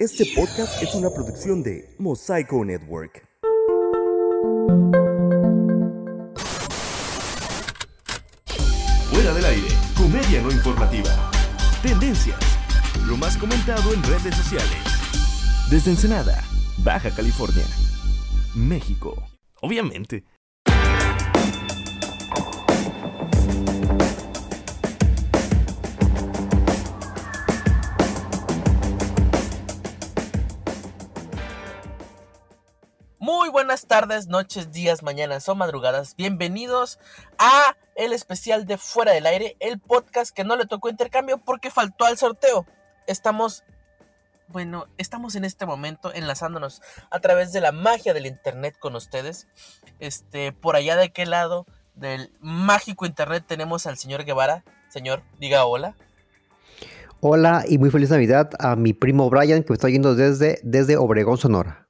Este podcast es una producción de Mosaico Network. Fuera del aire, comedia no informativa. Tendencias, lo más comentado en redes sociales. Desde Ensenada, Baja California, México. Obviamente. Tardes, noches, días, mañanas o madrugadas. Bienvenidos a el especial de Fuera del Aire, el podcast que no le tocó intercambio porque faltó al sorteo. Estamos, bueno, estamos en este momento enlazándonos a través de la magia del internet con ustedes. Este, por allá de qué lado del mágico internet tenemos al señor Guevara. Señor, diga hola. Hola y muy feliz Navidad a mi primo Brian que me está yendo desde, desde Obregón, Sonora.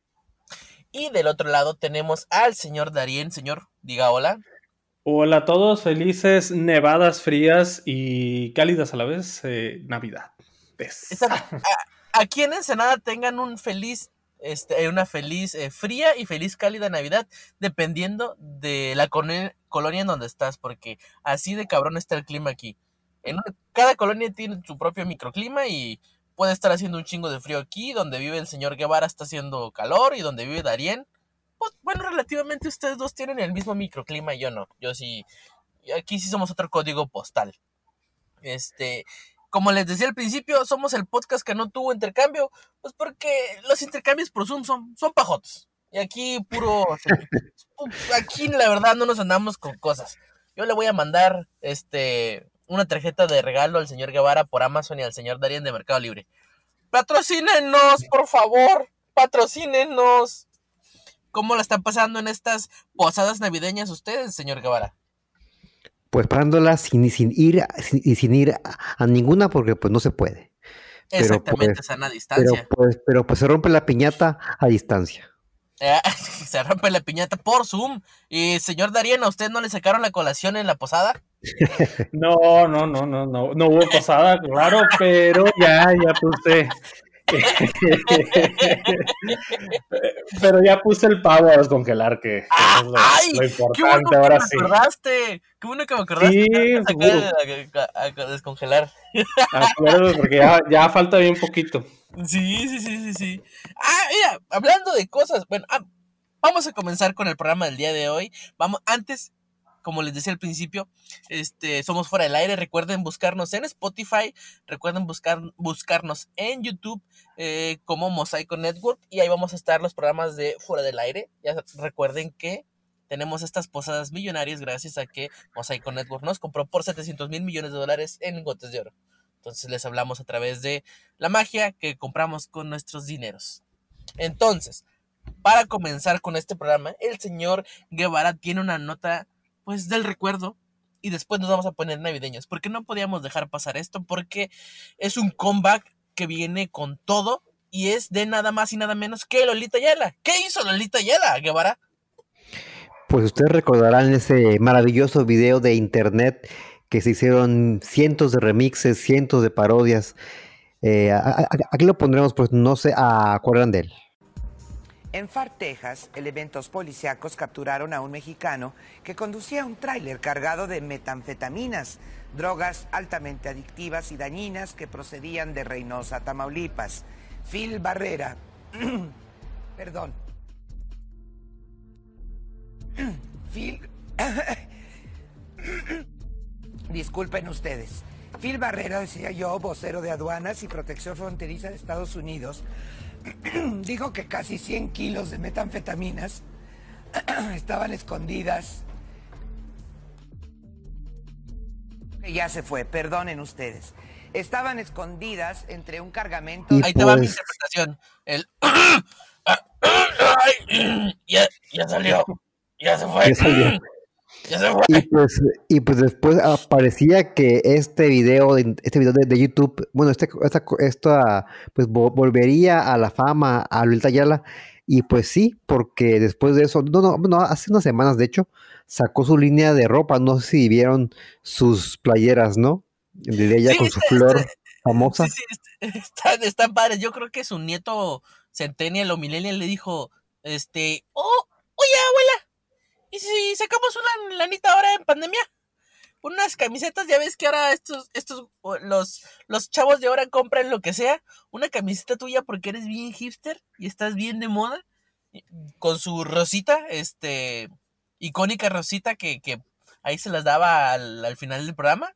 Y del otro lado tenemos al señor Darien. Señor, diga hola. Hola a todos, felices nevadas frías y cálidas a la vez eh, Navidad. A- aquí en Ensenada tengan un feliz, este, una feliz eh, fría y feliz cálida Navidad, dependiendo de la colonia en donde estás, porque así de cabrón está el clima aquí. En una- cada colonia tiene su propio microclima y puede estar haciendo un chingo de frío aquí, donde vive el señor Guevara está haciendo calor y donde vive Darien, pues bueno, relativamente ustedes dos tienen el mismo microclima y yo no. Yo sí, aquí sí somos otro código postal. Este, como les decía al principio, somos el podcast que no tuvo intercambio, pues porque los intercambios por Zoom son, son pajotos. Y aquí puro... aquí la verdad no nos andamos con cosas. Yo le voy a mandar este una tarjeta de regalo al señor Guevara por Amazon y al señor Darien de Mercado Libre. Patrocínenos, por favor. Patrocínenos. ¿Cómo la están pasando en estas posadas navideñas ustedes, señor Guevara? Pues parándola sin, sin ir sin, y sin ir a, a ninguna porque pues no se puede. Pero, Exactamente, pues, sana Pero distancia. pues, pero pues se rompe la piñata a distancia. Eh, se rompe la piñata por Zoom. Y señor Darien, ¿a usted no le sacaron la colación en la posada? No, no, no, no, no, no hubo posada, claro, pero ya, ya puse. pero ya puse el pavo a descongelar, que, ¡Ah! es lo, lo ¡Qué bueno importante que ahora me sí. acordaste! ¡Qué bueno que me acordaste! Sí, a, a- a descongelar. Acuerdo, porque ya, ya falta bien poquito. Sí, sí, sí, sí, sí. Ah, mira, hablando de cosas, bueno, ah, vamos a comenzar con el programa del día de hoy. Vamos, antes, como les decía al principio, este, somos fuera del aire. Recuerden buscarnos en Spotify, recuerden buscar, buscarnos en YouTube eh, como Mosaico Network y ahí vamos a estar los programas de fuera del aire. Ya recuerden que tenemos estas posadas millonarias gracias a que Mosaico Network nos compró por 700 mil millones de dólares en lingotes de oro. Entonces les hablamos a través de la magia que compramos con nuestros dineros. Entonces, para comenzar con este programa, el señor Guevara tiene una nota, pues, del recuerdo. Y después nos vamos a poner navideños. Porque no podíamos dejar pasar esto. Porque es un comeback que viene con todo. Y es de nada más y nada menos que Lolita Yala. ¿Qué hizo Lolita Yala, Guevara? Pues ustedes recordarán ese maravilloso video de internet que se hicieron cientos de remixes, cientos de parodias. Eh, aquí lo pondremos, pues no se acuerdan de él. En Far, Texas, elementos policíacos capturaron a un mexicano que conducía un tráiler cargado de metanfetaminas, drogas altamente adictivas y dañinas que procedían de Reynosa, Tamaulipas. Phil Barrera, perdón. Phil, disculpen ustedes. Phil Barrera, decía yo, vocero de aduanas y protección fronteriza de Estados Unidos, dijo que casi 100 kilos de metanfetaminas estaban escondidas. Que Ya se fue, perdonen ustedes. Estaban escondidas entre un cargamento. Y Ahí te va mi pues- interpretación. El. Ya, ya salió. Ya se fue. Ya salió. Y pues, y pues después aparecía que este video, de- este video de, de YouTube, bueno, este, esta, esta, pues vo- volvería a la fama a Lolita Ayala. Y pues sí, porque después de eso, no, no, no, hace unas semanas de hecho, sacó su línea de ropa, no sé si vieron sus playeras, ¿no? De ella Sí, con su este- flor. este- famosa. Sí, sí, est- están, están padres. Yo creo que su nieto Centennial o Millennial le dijo, este, oh, oye, abuela, ¿y si sacamos una lanita ahora en pandemia? Unas camisetas, ya ves que ahora estos, estos, los, los chavos de ahora compran lo que sea, una camiseta tuya porque eres bien hipster y estás bien de moda, con su rosita, este, icónica rosita que, que ahí se las daba al, al final del programa.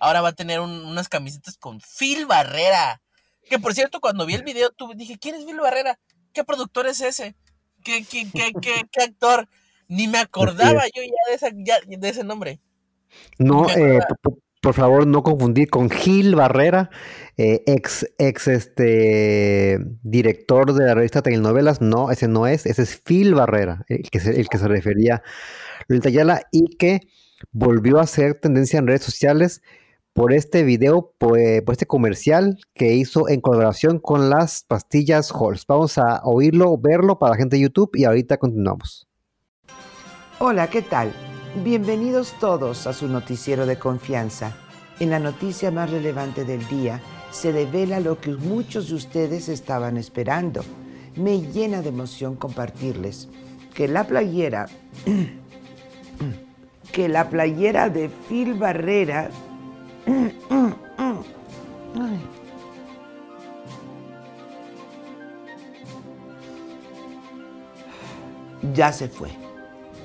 Ahora va a tener un- unas camisetas con Phil Barrera. Que por cierto, cuando vi el video, dije, ¿quién es Phil Barrera? ¿Qué productor es ese? ¿Qué, qué, qué, qué, qué actor? Ni me acordaba yo ya de, esa- ya de ese nombre. No, eh, por, por favor, no confundir con Gil Barrera, eh, ex, ex este director de la revista Telenovelas. No, ese no es, ese es Phil Barrera, el que se, el que se refería Lolita Ayala y que volvió a hacer tendencia en redes sociales por este video, pues, por este comercial que hizo en colaboración con las pastillas Halls. Vamos a oírlo, verlo para la gente de YouTube y ahorita continuamos. Hola, ¿qué tal? Bienvenidos todos a su noticiero de confianza. En la noticia más relevante del día se revela lo que muchos de ustedes estaban esperando. Me llena de emoción compartirles que la playera que la playera de Phil Barrera ya se fue.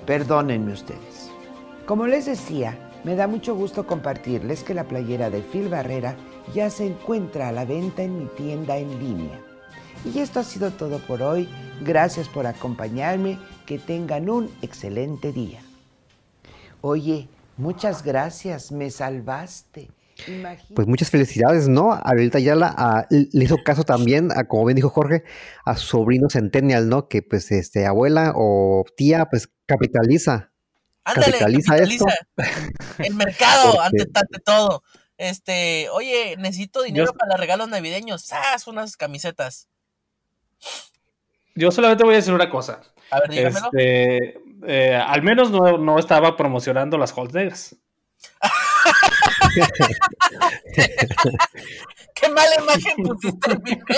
Perdónenme ustedes. Como les decía, me da mucho gusto compartirles que la playera de Phil Barrera ya se encuentra a la venta en mi tienda en línea. Y esto ha sido todo por hoy. Gracias por acompañarme. Que tengan un excelente día. Oye, muchas gracias. Me salvaste. Imagínate. Pues muchas felicidades, ¿no? A Lolita Ayala a- le hizo caso también, a, como bien dijo Jorge, a su sobrino Centennial, ¿no? Que pues este abuela o tía pues capitaliza. Ándale, Capitaliza esto. capitaliza. El mercado, Porque- ante, ante todo. Este, oye, necesito dinero Yo- para los regalos navideños. ¡Sas! Unas camisetas. Yo solamente voy a decir una cosa. A ver, dígamelo. Este, eh, al menos no, no estaba promocionando las negras. ¡Qué mala imagen pusiste en mi mente!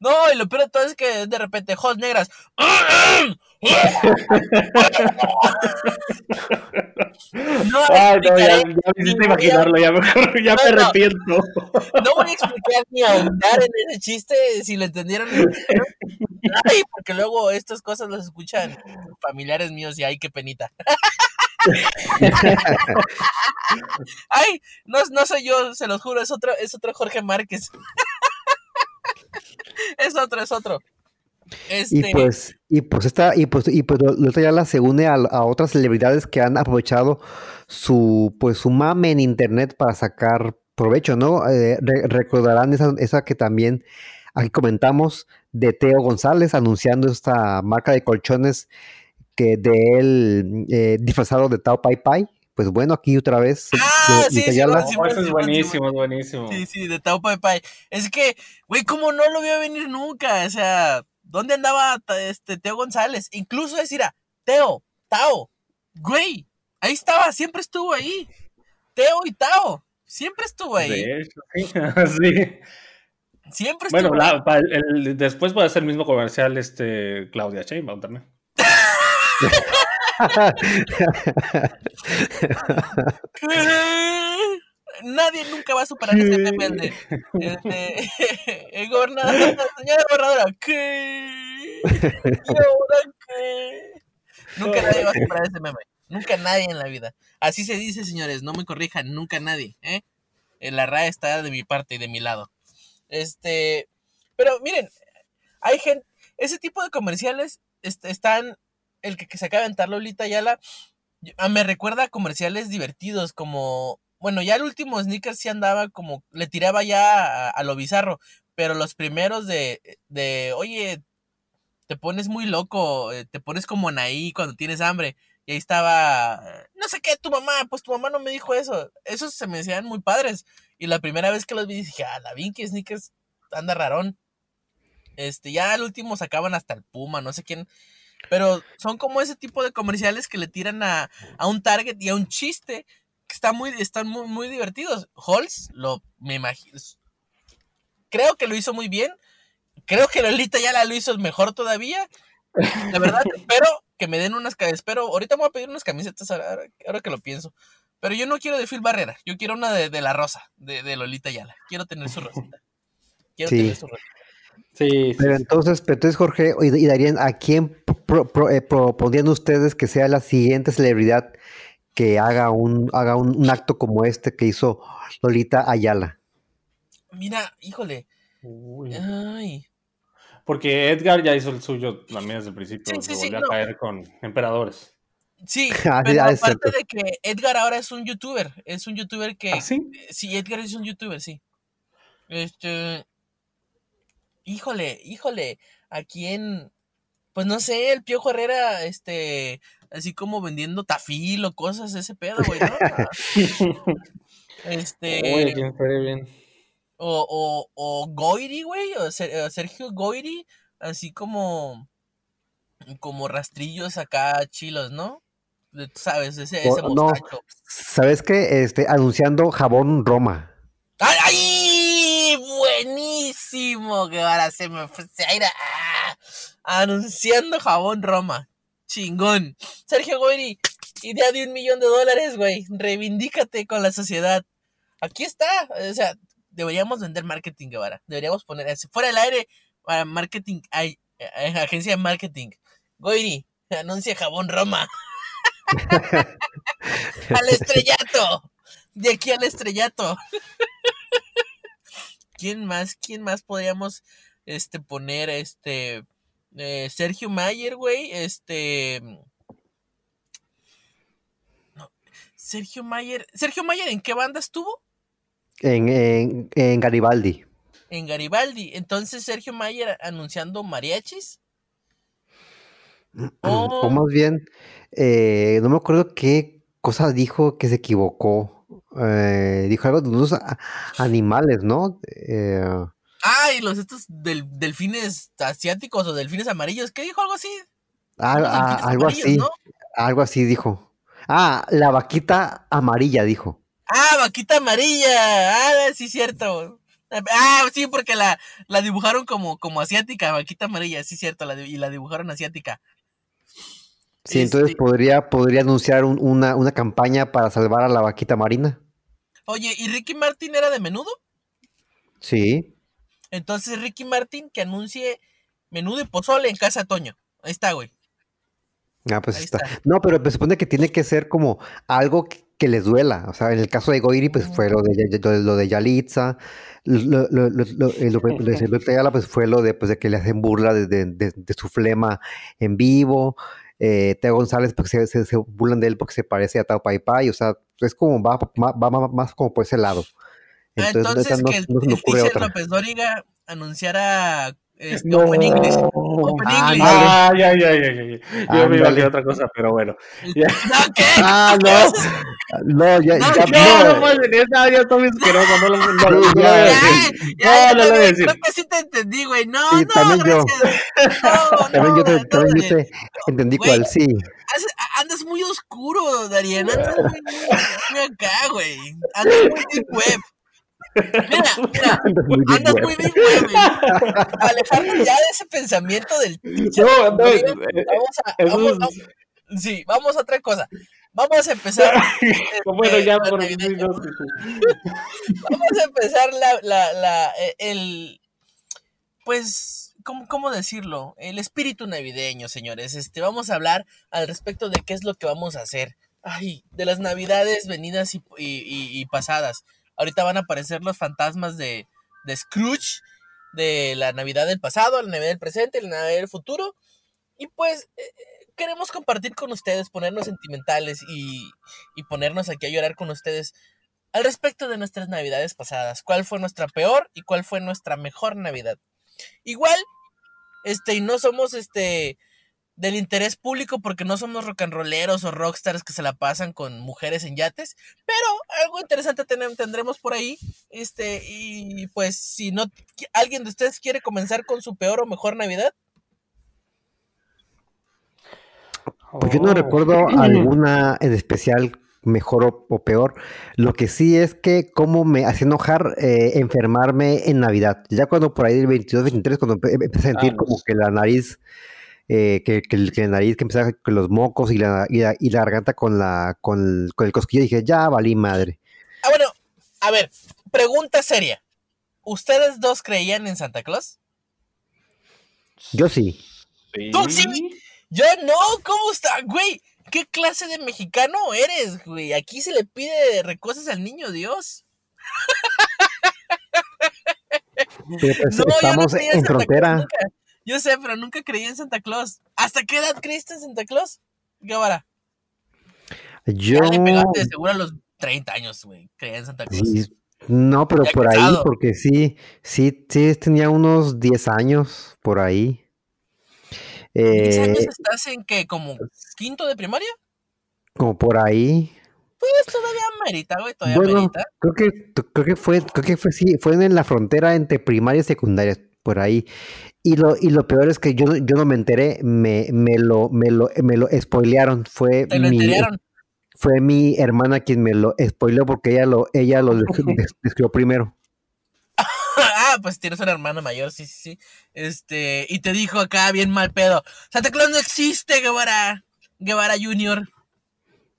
No, y lo peor de todo es que de repente, host negras. No Ay, no, ya, ya me hiciste imaginarlo, ya mejor, ya No, me no. arrepiento. no voy a explicar ni ahondar en ese chiste si lo entendieron. Ay, porque luego estas cosas las escuchan familiares míos y ay, qué penita. Ay, no, no soy yo, se los juro, es otro, es otro Jorge Márquez. es otro, es otro. Este, Y pues, y pues esta, y pues, y pues Lolita Ayala se une a, a otras celebridades que han aprovechado su, pues, su mame en internet para sacar provecho, ¿no? Eh, re- recordarán esa, esa que también aquí comentamos de Teo González anunciando esta marca de colchones que de él eh, disfrazado de Tao Pai Pai. Pues bueno, aquí otra vez. Ah, sí, sí, es buenísimo, es buenísimo. Sí, sí, de Tao Pai Pai. Es que, güey, como no lo vio venir nunca. O sea, ¿dónde andaba este Teo González? Incluso decir a Teo, Tao, güey, ahí estaba, siempre estuvo ahí. Teo y Tao, siempre estuvo ahí. De hecho, sí. Siempre Bueno, ahí. la- pa- el- después puede hacer el mismo comercial este Claudia Sheinbaum también. Nadie nunca va a superar ese meme el de este, el gobernador, señora gobernadora, ¿qué? ¿Y ahora qué? Nunca nadie va a superar ese meme. Nunca nadie en la vida. Así se dice, señores, no me corrijan, nunca nadie, ¿eh? Eh, La RAE está de mi parte y de mi lado. Este, pero miren, hay gente, ese tipo de comerciales este, están, el que, que se acaba de aventar Lolita Ayala, ah, me recuerda a comerciales divertidos como, bueno, ya el último Sneakers sí andaba como, le tiraba ya a, a lo bizarro, pero los primeros de, de, oye, te pones muy loco, eh, te pones como Anaí cuando tienes hambre, y ahí estaba, no sé qué, tu mamá, pues tu mamá no me dijo eso, esos se me hacían muy padres, y la primera vez que los vi dije, ah, la Vinky Sneakers anda rarón, este, ya al último sacaban hasta el Puma, no sé quién, pero son como ese tipo de comerciales que le tiran a, a un target y a un chiste está muy, están muy, muy divertidos. Halls, lo, me imagino, creo que lo hizo muy bien. Creo que Lolita ya la lo hizo mejor todavía. La verdad, espero que me den unas espero, ahorita me voy a pedir unas camisetas ahora, ahora que lo pienso. Pero yo no quiero de Phil Barrera, yo quiero una de, la rosa, de, de, Lolita Yala. Quiero tener su rosita. Quiero tener su rosita. Sí, Pero entonces, entonces Jorge y, Darían, ¿a quién eh, propondrían ustedes que sea la siguiente celebridad que haga un, haga un, acto como este que hizo Lolita Ayala? Mira, híjole. Ay. Porque Edgar ya hizo el suyo también desde el principio. Sí, volvió a caer con emperadores. Sí, ah, pero aparte de que Edgar ahora es un youtuber. Es un youtuber que. ¿Ah, sí? Sí, Edgar es un youtuber, sí. Este. Híjole, híjole. ¿A quién? Pues no sé, el Piojo Herrera, este. Así como vendiendo tafil o cosas, ese pedo, güey, ¿no? este. Oye, quién bien o, o, o Goiri, güey, o Sergio Goiri, así como, como rastrillos acá chilos, ¿no? sabes, ese, ese no, ¿sabes qué? Este, anunciando jabón Roma. ¡Ay! Buenísimo, que ahora se me fue ¡Ah! Anunciando jabón Roma. Chingón. Sergio Goiri, idea de un millón de dólares, güey. Reivindícate con la sociedad. Aquí está. O sea, deberíamos vender marketing, Guevara. Deberíamos poner fuera del aire para marketing, hay, eh, agencia de marketing. Goiri, anuncia jabón Roma. al estrellato. De aquí al estrellato. ¿Quién más? ¿Quién más podríamos este poner este eh, Sergio Mayer, güey? Este Sergio Mayer, Sergio Mayer, ¿en qué banda estuvo? En, Garibaldi. En Garibaldi. Entonces Sergio Mayer anunciando mariachis. O, más bien, eh, no me acuerdo qué cosa dijo que se equivocó. Eh, dijo algo de unos animales, ¿no? Eh, ah, y los estos del, delfines asiáticos o delfines amarillos. ¿Qué dijo algo así? Ah, algo así. Algo así dijo. Ah, la vaquita amarilla dijo. Ah, vaquita amarilla. Ah, sí, cierto. Ah, sí, porque la, la dibujaron como, como asiática, vaquita amarilla, sí, cierto, la, y la dibujaron asiática. Sí, entonces este podría, podría anunciar una, una campaña para salvar a la vaquita marina. Oye, ¿y Ricky Martin era de menudo? Sí. Entonces Ricky Martin que anuncie menudo y pozole en casa Toño. Ahí está, güey. Ah, pues está. No, pero se supone que tiene que ser como algo que, que les duela. O sea, en el caso de Goiri, pues fue lo de, lo de Yalitza, lo, lo, lo, lo pues fue lo de, pues, de que le hacen burla de, de, su flema en vivo. Eh, Teo González, porque se, se, burlan de él porque se parece a Tao Pai Pai. O sea, es como, va, va, más como por ese lado. Entonces, Entonces que el, el López Dóriga anunciara este, no. Open English. Open ah, English. Ah, ya, ya, ya, ya. Yo me iba a decir otra cosa, pero bueno. Ya. ¿No qué? Ah, no. No, ya, no, ya. No, no, no puedes decir esa, ya estoy asqueroso. No, no, no, no, no, ya, ya, no, no, lo voy a decir. Creo que sí te entendí, güey. No, sí, no, también yo. No, también yo te, también yo te entendí cuál, sí. Andas muy oscuro, Darien. Andas muy, muy acá, güey. Andas muy deep web. Mira, mira, andas muy bien, güey. Alejarnos ya de ese pensamiento del no, no, eh, vamos a, vamos, vamos, sí, vamos a otra cosa. Vamos a empezar. bueno, ya por Vamos a empezar la, la, la, eh, el, pues, ¿cómo, ¿cómo decirlo? El espíritu navideño, señores. Este, vamos a hablar al respecto de qué es lo que vamos a hacer. Ay, de las navidades venidas y, y, y pasadas. Ahorita van a aparecer los fantasmas de, de Scrooge, de la Navidad del pasado, la Navidad del presente, la Navidad del futuro. Y pues eh, queremos compartir con ustedes, ponernos sentimentales y, y ponernos aquí a llorar con ustedes al respecto de nuestras Navidades pasadas. ¿Cuál fue nuestra peor y cuál fue nuestra mejor Navidad? Igual, este, y no somos este del interés público porque no somos rock and rolleros o rockstars que se la pasan con mujeres en yates, pero algo interesante tendremos por ahí. Este, y pues si no alguien de ustedes quiere comenzar con su peor o mejor Navidad. Pues yo no recuerdo oh. alguna en especial mejor o, o peor. Lo que sí es que como me hacía enojar eh, enfermarme en Navidad. Ya cuando por ahí del 22, 23, cuando empe- empecé a sentir Ah, como que la nariz, eh, que, que el- que la nariz, que empezaba con los mocos y la, y la, y la garganta con, la, con, el, con el cosquillo, dije, ya valí madre. Ah, bueno, a ver, pregunta seria. ¿Ustedes dos creían en Santa Claus? Yo sí. ¡Tú sí! Yo no, ¿cómo está? Güey, ¿qué clase de mexicano eres, güey? Aquí se le pide recosas al niño Dios. Pero pues No, yo no estamos en Santa Claus frontera. Yo sé, pero nunca creí en Santa Claus. ¿Hasta qué edad creíste en Santa Claus? ¿Qué vara? Yo... Ya le pegaste de seguro a los 30 años, güey. Creía en Santa Claus. Sí, no, pero Ya por ahí, porque sí, sí, sí, tenía unos 10 años por ahí. ¿10 años Eh, estás en que como quinto de primaria? como por ahí. Pues todavía merita, güey, todavía Bueno, merita. creo que, creo que fue, creo que fue, sí, fue en la frontera entre primaria y secundaria, por ahí. Y lo, y lo peor es que yo, no- yo no me enteré, me, me lo, me lo, me lo spoilearon. Fue Te lo mi, enterearon. fue mi hermana quien me lo spoileó porque ella lo, ella lo des- des- describió primero. ah, pues tienes una hermana mayor, sí, sí, sí. Este, y te dijo acá bien mal pedo. Santa Claus no existe, Guevara. Guevara Junior.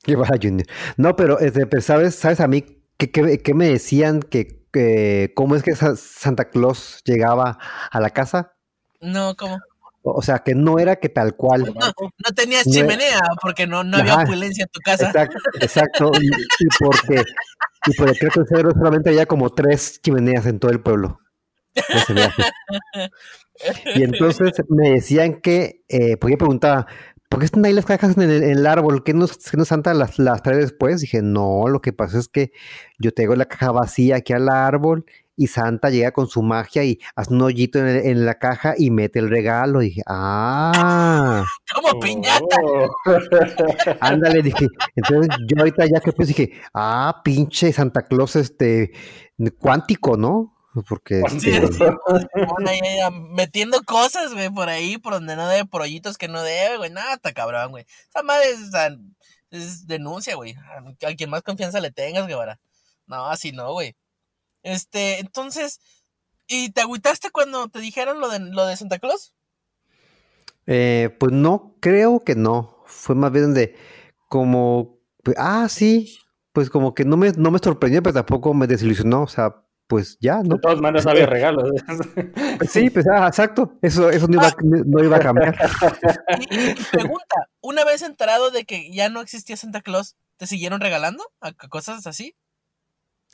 Guevara Junior. No, pero, este, pero ¿sabes, sabes a mí qué, qué- qué me decían que, que cómo es que Sa- Santa Claus llegaba a la casa? No, ¿cómo? O sea, que no era que tal cual. No, no tenías No- chimenea porque no, no había Ajá. opulencia en tu casa. Exacto, exacto. Y, y porque, y porque creo que en Cedro solamente había como tres chimeneas en todo el pueblo. Y entonces me decían que, eh, porque yo preguntaba, ¿por qué están ahí las cajas en el, en el árbol? ¿Qué no, qué no Santa las, las trae después? Dije, no, lo que pasa es que yo tengo la caja vacía aquí al árbol y Santa llega con su magia y hace un hoyito en, el- en la caja y mete el regalo. dije, ah, Como piñata. Oh. ándale, dije. Entonces yo ahorita ya que pues dije, ah, pinche Santa Claus, este, cuántico, ¿no? Porque Sí, este, sí, metiendo cosas, güey, por ahí, por donde no debe, por hoyitos que no debe, güey. Nada, está cabrón, güey. Esa madre es, denuncia, güey. A, a quien más confianza le tengas, Guevara. No, así no, güey. Este, entonces, ¿y te agüitaste cuando te dijeron lo de, lo de Santa Claus? Eh, pues no, creo que no. Fue más bien de como, pues, ah, sí, pues como que no me, no me sorprendió, pero tampoco me desilusionó. O sea, pues ya, ¿no? De todas maneras había regalos. Pues sí, pues ah, exacto. Eso, eso no iba, no iba a cambiar. Y, pregunta, una vez enterado de que ya no existía Santa Claus, ¿te siguieron regalando a, a cosas así?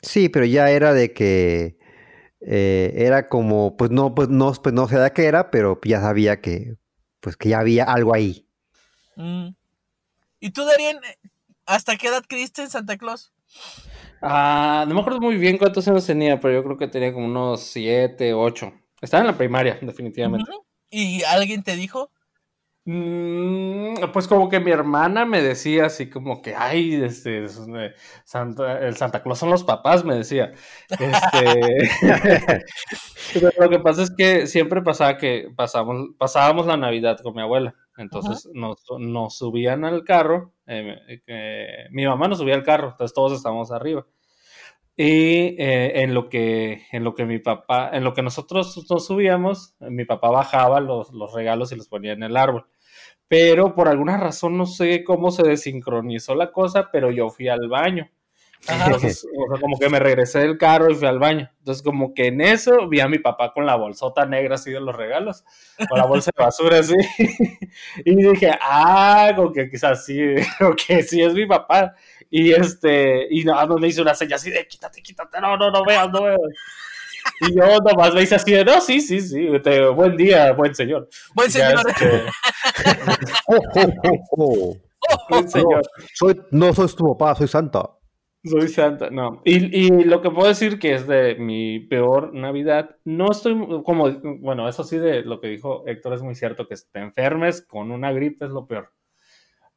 Sí, pero ya era de que eh, era como, pues no, pues no, pues no sé de qué era, pero ya sabía que, pues que ya había algo ahí. Mm. ¿Y tú, Darien, hasta qué edad creíste en Santa Claus? Ah, no me acuerdo muy bien cuántos años tenía, pero yo creo que tenía como unos 7, 8. Estaba en la primaria, definitivamente. ¿Y alguien te dijo? Mm, pues como que mi hermana me decía así como que, ay, este, es, eh, Santa, el Santa Claus son los papás, me decía. Este, pero lo que pasa es que siempre pasaba que pasamos, pasábamos la Navidad con mi abuela. Entonces nos, nos subían al carro, eh, eh, mi mamá nos subía al carro, entonces todos estábamos arriba. Y eh, en lo que en lo que mi papá, en lo que nosotros nos subíamos, mi papá bajaba los, los regalos y los ponía en el árbol. Pero por alguna razón no sé cómo se desincronizó la cosa, pero yo fui al baño. Entonces, o sea, como que me regresé del carro y fui al baño. Entonces, como que en eso vi a mi papá con la bolsota negra así de los regalos, con la bolsa de basura así. Y dije, ah, como que quizás sí, o que sí es mi papá. Y este, y nada me hizo una señal así de quítate, quítate, no, no, no veas, no veas. Y yo nomás me hice así de, no, sí, sí, sí, te- buen día, buen señor. Buen señor. este, buen señor. Soy, no soy tu papá, soy Santa. Soy santa, no. Y, y lo que puedo decir que es de mi peor Navidad, no estoy como, bueno, eso sí de lo que dijo Héctor es muy cierto, que te enfermes con una gripe es lo peor.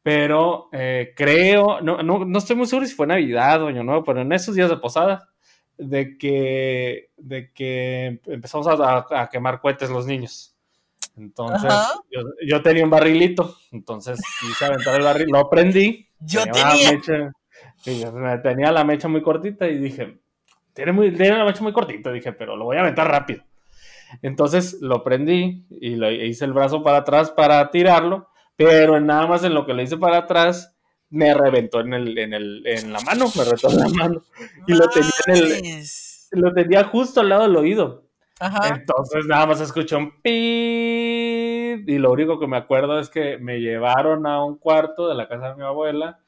Pero eh, creo, no, no, no estoy muy seguro si fue Navidad o Año Nuevo, pero en esos días de posada, de que, de que empezamos a, a- quemar cohetes los niños. Entonces, yo, yo tenía un barrilito, entonces quise aventar el barril, lo prendí. Yo tenía mecha- tenía la mecha muy cortita y dije, tiene, muy, tiene la mecha muy cortita, dije, pero lo voy a aventar rápido. Entonces lo prendí y le hice el brazo para atrás para tirarlo, pero nada más en lo que le hice para atrás me reventó en, el, en, el, en la mano, me reventó en la mano. Y lo tenía, en el, lo tenía justo al lado del oído. Entonces nada más escuché un pi y lo único que me acuerdo es que me llevaron a un cuarto de la casa de mi abuela,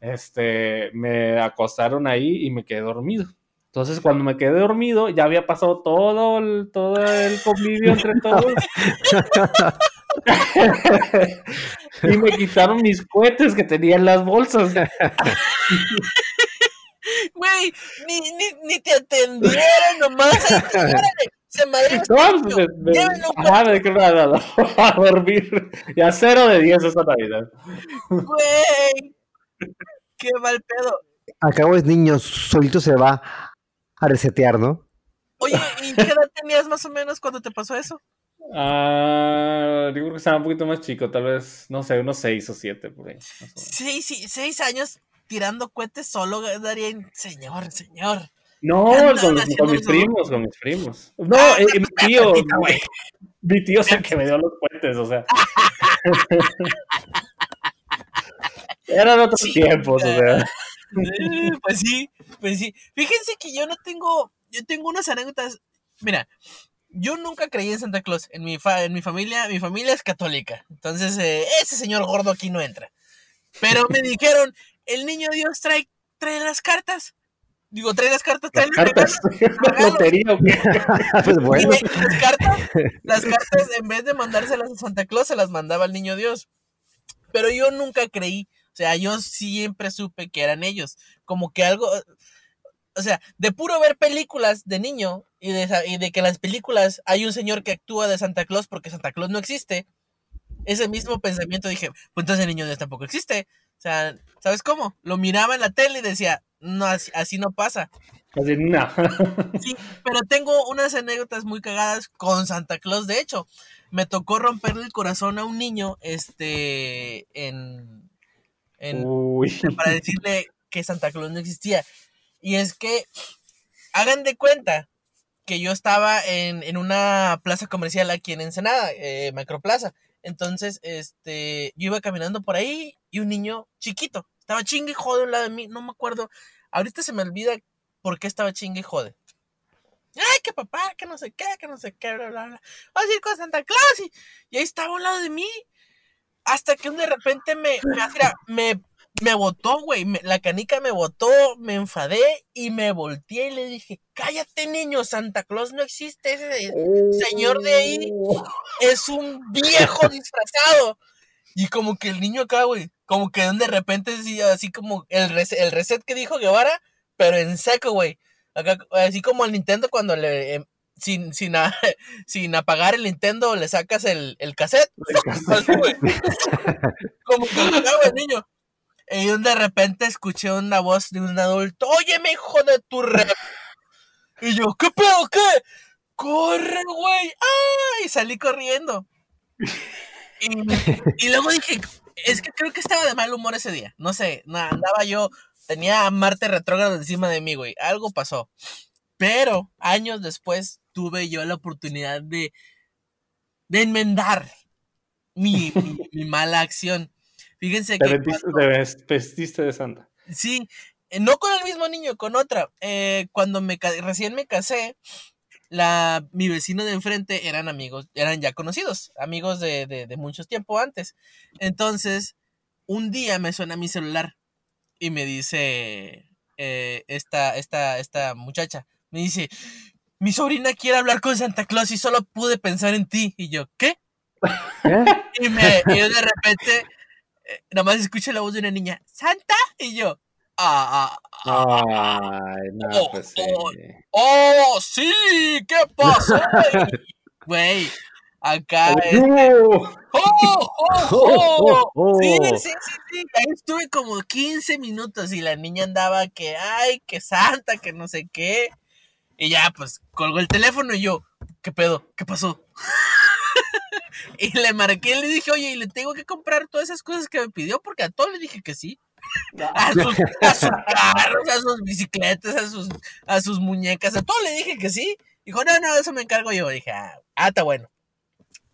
este, me acostaron ahí y me quedé dormido. Entonces cuando me quedé dormido ya había pasado todo el, todo el convivio entre todos. y me quitaron mis cohetes que tenía en las bolsas. Güey, ni, ni, ni, te atendieron nomás. Se madre. No, pues, a dormir. Ya cero de diez esa Navidad. Güey, qué mal pedo. Acabo es niño, solito se va a resetear, ¿no? Oye, ¿y qué edad tenías más o menos cuando te pasó eso? Ah, creo que estaba un poquito más chico, tal vez, no sé, unos seis o siete por ahí. Sí, sí, seis años tirando cohetes solo daría, señor, señor. No, con, mis primos, con mis primos. No, ah, eh, mi tío, mi tío es el que me dio los cohetes, o sea. Eran otros tiempos, o sea. Pues sí, pues sí. Fíjense que yo no tengo, yo tengo unas anécdotas. Mira, yo nunca creí en Santa Claus. En mi, en mi familia, mi familia es católica. Entonces, eh, ese señor gordo aquí no entra. Pero me dijeron, el niño Dios trae, trae las cartas. Digo, trae las cartas, trae las cartas. lotería pues bueno. las, cartas, las cartas, en vez de mandárselas a Santa Claus, se las mandaba al niño Dios. Pero yo nunca creí. O sea, yo siempre supe que eran ellos. Como que algo. O sea, de puro ver películas de niño y de, y de que en las películas hay un señor que actúa de Santa Claus porque Santa Claus no existe. Ese mismo pensamiento dije, pues entonces el niño Dios tampoco existe. O sea, ¿sabes cómo? Lo miraba en la tele y decía, no, así, no pasa. Así, no. sí, pero tengo unas anécdotas muy cagadas con Santa Claus. De hecho, me tocó romperle el corazón a un niño, este, en, en para decirle que Santa Claus no existía. Y es que, hagan de cuenta que yo estaba en, en una plaza comercial aquí en Ensenada, eh, Macroplaza. Entonces, este, yo iba caminando por ahí y un niño chiquito estaba chingue y jode a un lado de mí, no me acuerdo. Ahorita se me olvida por qué estaba chingue y jode. Ay, que papá, que no sé qué, que no sé qué, bla, bla, bla. A ir con Santa Claus. Y, ahí estaba a un lado de mí. Hasta que de repente me, me botó, güey. La canica me botó, me enfadé y me volteé y le dije, cállate, niño, Santa Claus no existe. Ese señor de ahí oh. es un viejo disfrazado. Y como que el niño acá, güey, como que de repente así como el, el reset que dijo Guevara, pero en seco, güey. así como el Nintendo cuando le em, sin, sin, sin apagar el Nintendo le sacas el, el cassette. como que el niño. Y de repente escuché una voz de un adulto, óyeme, hijo de tu re. Y yo, ¿qué pedo? ¿Qué? ¡Corre, güey! ¡Ay! Y salí corriendo. Y, luego dije, es que creo que estaba de mal humor ese día. No sé, andaba yo, tenía a Marte retrógrado encima de mí, güey. Algo pasó. Pero años después tuve yo la oportunidad de, de enmendar mi, mala acción. Fíjense que. Te vestiste de santa. Sí, no con el mismo niño, con otra. Eh, cuando me recién me casé, la, mi vecino de enfrente eran amigos, eran ya conocidos, amigos de, de, de mucho tiempo antes. Entonces, un día me suena mi celular y me dice eh, esta, esta, esta muchacha, me dice, mi sobrina quiere hablar con Santa Claus y solo pude pensar en ti. Y yo, ¿qué? Y, me, y de repente, eh, nada más escucho la voz de una niña, ¿Santa? Y yo, Ah, ah, ah, Ay, no, oh, pues oh, sí. Oh, sí, ¿qué pasó? Güey, acá. Oh, oh, oh, Sí, sí, sí, sí. Ahí estuve como 15 minutos y la niña andaba que, ay, que santa, que no sé qué. Y ya, pues, colgó el teléfono y yo, ¿qué pedo? ¿Qué pasó? Y le marqué y le dije, oye, y le tengo que comprar todas esas cosas que me pidió porque a todo le dije que sí. a sus, a sus carros, a sus bicicletas, a sus, a sus muñecas, a todo le dije que sí. Dijo, no, no, eso me encargo yo. Dije, ah, ah, está bueno.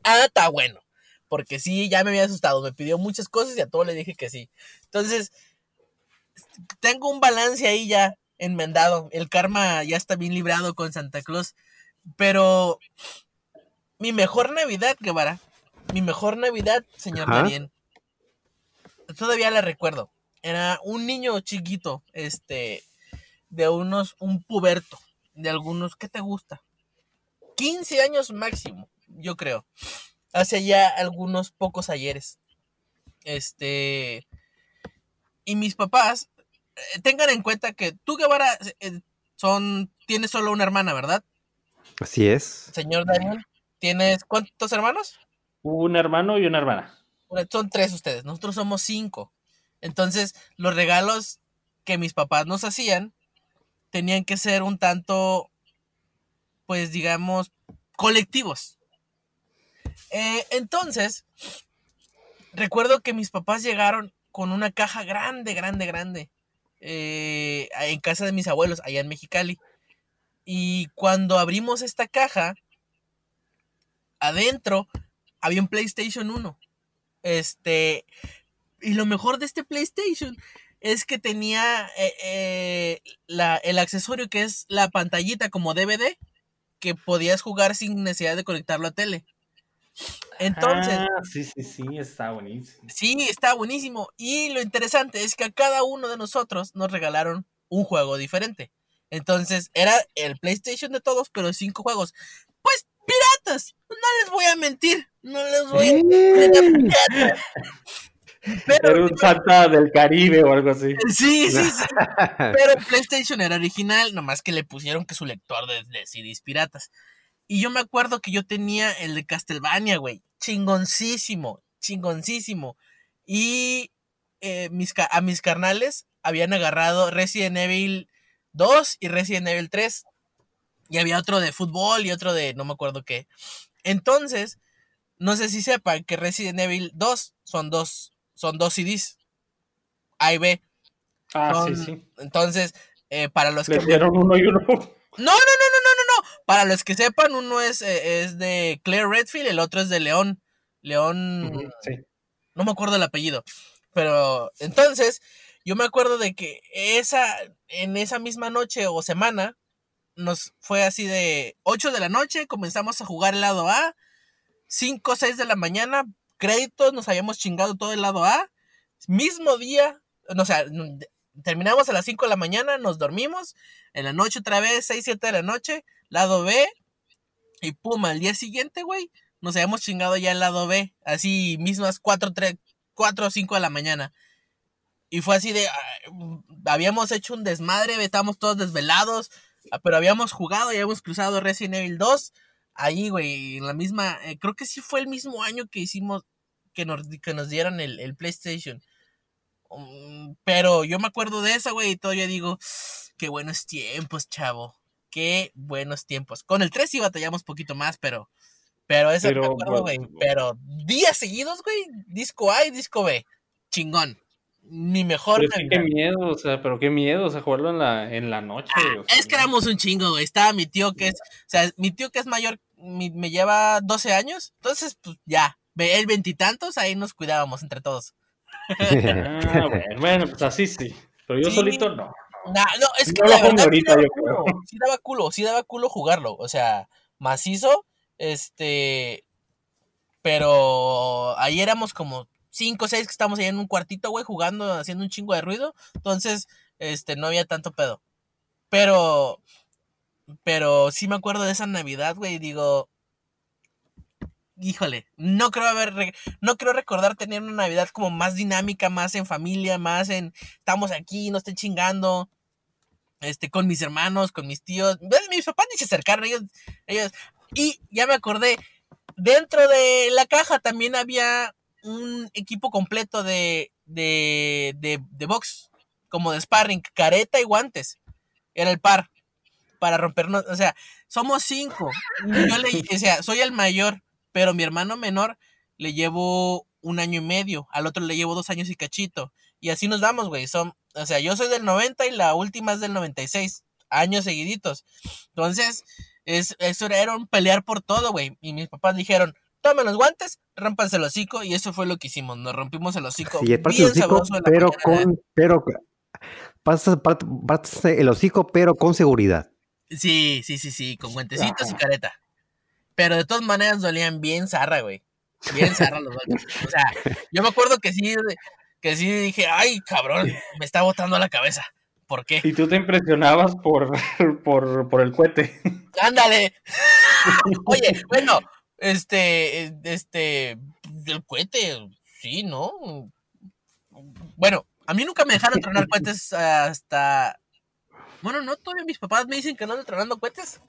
Ah, está bueno. Porque sí, ya me había asustado. Me pidió muchas cosas y a todo le dije que sí. Entonces, tengo un balance ahí ya enmendado. El karma ya está bien librado con Santa Claus. Pero mi mejor Navidad, Guevara. Mi mejor Navidad, señor Ajá. Darien. Todavía la recuerdo. Era un niño chiquito, este, de unos, un puberto, de algunos, ¿qué te gusta? 15 años máximo, yo creo. Hace ya algunos pocos ayeres. Este, y mis papás, eh, tengan en cuenta que tú, Guevara, eh, son, tienes solo una hermana, ¿verdad? Así es. Señor Daniel, ¿tienes cuántos hermanos? Un hermano y una hermana. Son tres ustedes, nosotros somos cinco. Entonces, los regalos que mis papás nos hacían tenían que ser un tanto, pues digamos, colectivos. Eh, entonces, recuerdo que mis papás llegaron con una caja grande, grande, grande, eh, en casa de mis abuelos, allá en Mexicali. Y cuando abrimos esta caja, adentro había un PlayStation 1. Este, y lo mejor de este PlayStation es que tenía eh, eh, la- el accesorio que es la pantallita como DVD que podías jugar sin necesidad de conectarlo a tele. Entonces, Ah, sí, sí, sí, está buenísimo. sí, está buenísimo. Y lo interesante es que a cada uno de nosotros nos regalaron un juego diferente. Entonces, era el PlayStation de todos, pero cinco juegos. Pues, piratas. No les voy a mentir. No les voy a... Pero, Era un Santa del Caribe o algo así. Sí, sí, sí. Pero el PlayStation era original, nomás que le pusieron que su lector de, de CDs piratas. Y yo me acuerdo que yo tenía el de Castlevania, güey. Chingoncísimo, chingoncísimo. Y eh, mis, a mis carnales habían agarrado Resident Evil 2 y Resident Evil 3. Y había otro de fútbol y otro de no me acuerdo qué. Entonces, no sé si sepan que Resident Evil 2 son dos, son dos CDs. A y B. Ah, Son- sí, sí. Entonces, eh, para los Le que... dieron uno y uno. No, no, no, no, no, no, no. Para los que sepan, uno es, eh, es de Claire Redfield, el otro es de León. León, Sí. no me acuerdo el apellido. Pero entonces, yo me acuerdo de que esa, en esa misma noche o semana, nos fue así de 8 de la noche, comenzamos a jugar el lado A, 5 o 6 de la mañana, créditos, nos habíamos chingado todo el lado A, mismo día, no, o terminamos a las 5 de la mañana, nos dormimos, en la noche otra vez, 6, 7 de la noche, lado B, y pum, al día siguiente, güey, nos habíamos chingado ya el lado B, así mismas 4, 3, 4 o 5 de la mañana. Y fue así de, ah, habíamos hecho un desmadre, estábamos todos desvelados, pero habíamos jugado y habíamos cruzado Resident Evil 2, ahí, güey, en la misma, eh, creo que sí fue el mismo año que hicimos, que nos, que nos dieron el, el PlayStation. Mm, pero yo me acuerdo de eso, güey, y todo yo digo, qué buenos tiempos, chavo. Qué buenos tiempos. Con el 3 sí batallamos poquito más, pero. Pero eso Pero, me acuerdo, güey. Pero días seguidos, güey. Disco A y disco B. Chingón. Mi mejor. Pero qué miedo, o sea, pero qué miedo, o sea, jugarlo en la, en la noche. o sea, Es que éramos un chingo, güey. Estaba mi tío que es. O sea, mi tío que es mayor, mi- me lleva 12 años. Entonces, pues ya. Ve- El veintitantos, ahí nos cuidábamos entre todos. Ah, bueno, bueno, pues así sí. Pero yo Sí. solito no. Nah, no, es que No la sí ahorita, daba yo culo, creo. sí daba culo, sí daba culo jugarlo, o sea, macizo, este, pero ahí éramos como cinco o seis que estábamos ahí en un cuartito, güey, jugando, haciendo un chingo de ruido, entonces, este, no había tanto pedo, pero, pero sí me acuerdo de esa Navidad, güey, y digo, híjole, no creo haber, no creo recordar tener una Navidad como más dinámica, más en familia, más en, estamos aquí, no estén chingando, este, con mis hermanos, con mis tíos, mis papás ni se acercaron, ellos, ellos, y ya me acordé, dentro de la caja también había un equipo completo de, de, de, de box, como de sparring, careta y guantes, era el par, para rompernos, o sea, somos cinco, yo le, o sea, soy el mayor, pero mi hermano menor le llevo un año y medio, al otro le llevo dos años y cachito, Y así nos vamos, güey. O sea, yo soy del 90 y la última es del 96. Años seguiditos. Entonces, es, eso era un pelear por todo, güey. Y mis papás dijeron, tomen los guantes, rompanse el hocico. Y eso fue lo que hicimos. Nos rompimos el hocico. Sí, bien el hocico, sabroso en la pero mañana. con, pero pasas, part- partes el hocico, pero con seguridad. Sí, sí, sí, sí, con guantecitos y careta. Pero de todas maneras dolían bien zarra, güey. Bien zarra los golpes. O sea, yo me acuerdo que sí, que sí dije, ay, cabrón, me está botando la cabeza. ¿Por qué? Y tú te impresionabas por, por, por el cohete. Ándale. Oye, bueno, este, eh, este, el cohete, sí, ¿no? Bueno, a mí nunca me dejaron tronar cohetes hasta... Bueno, no, todavía mis papás me dicen que no ando tronando cohetes.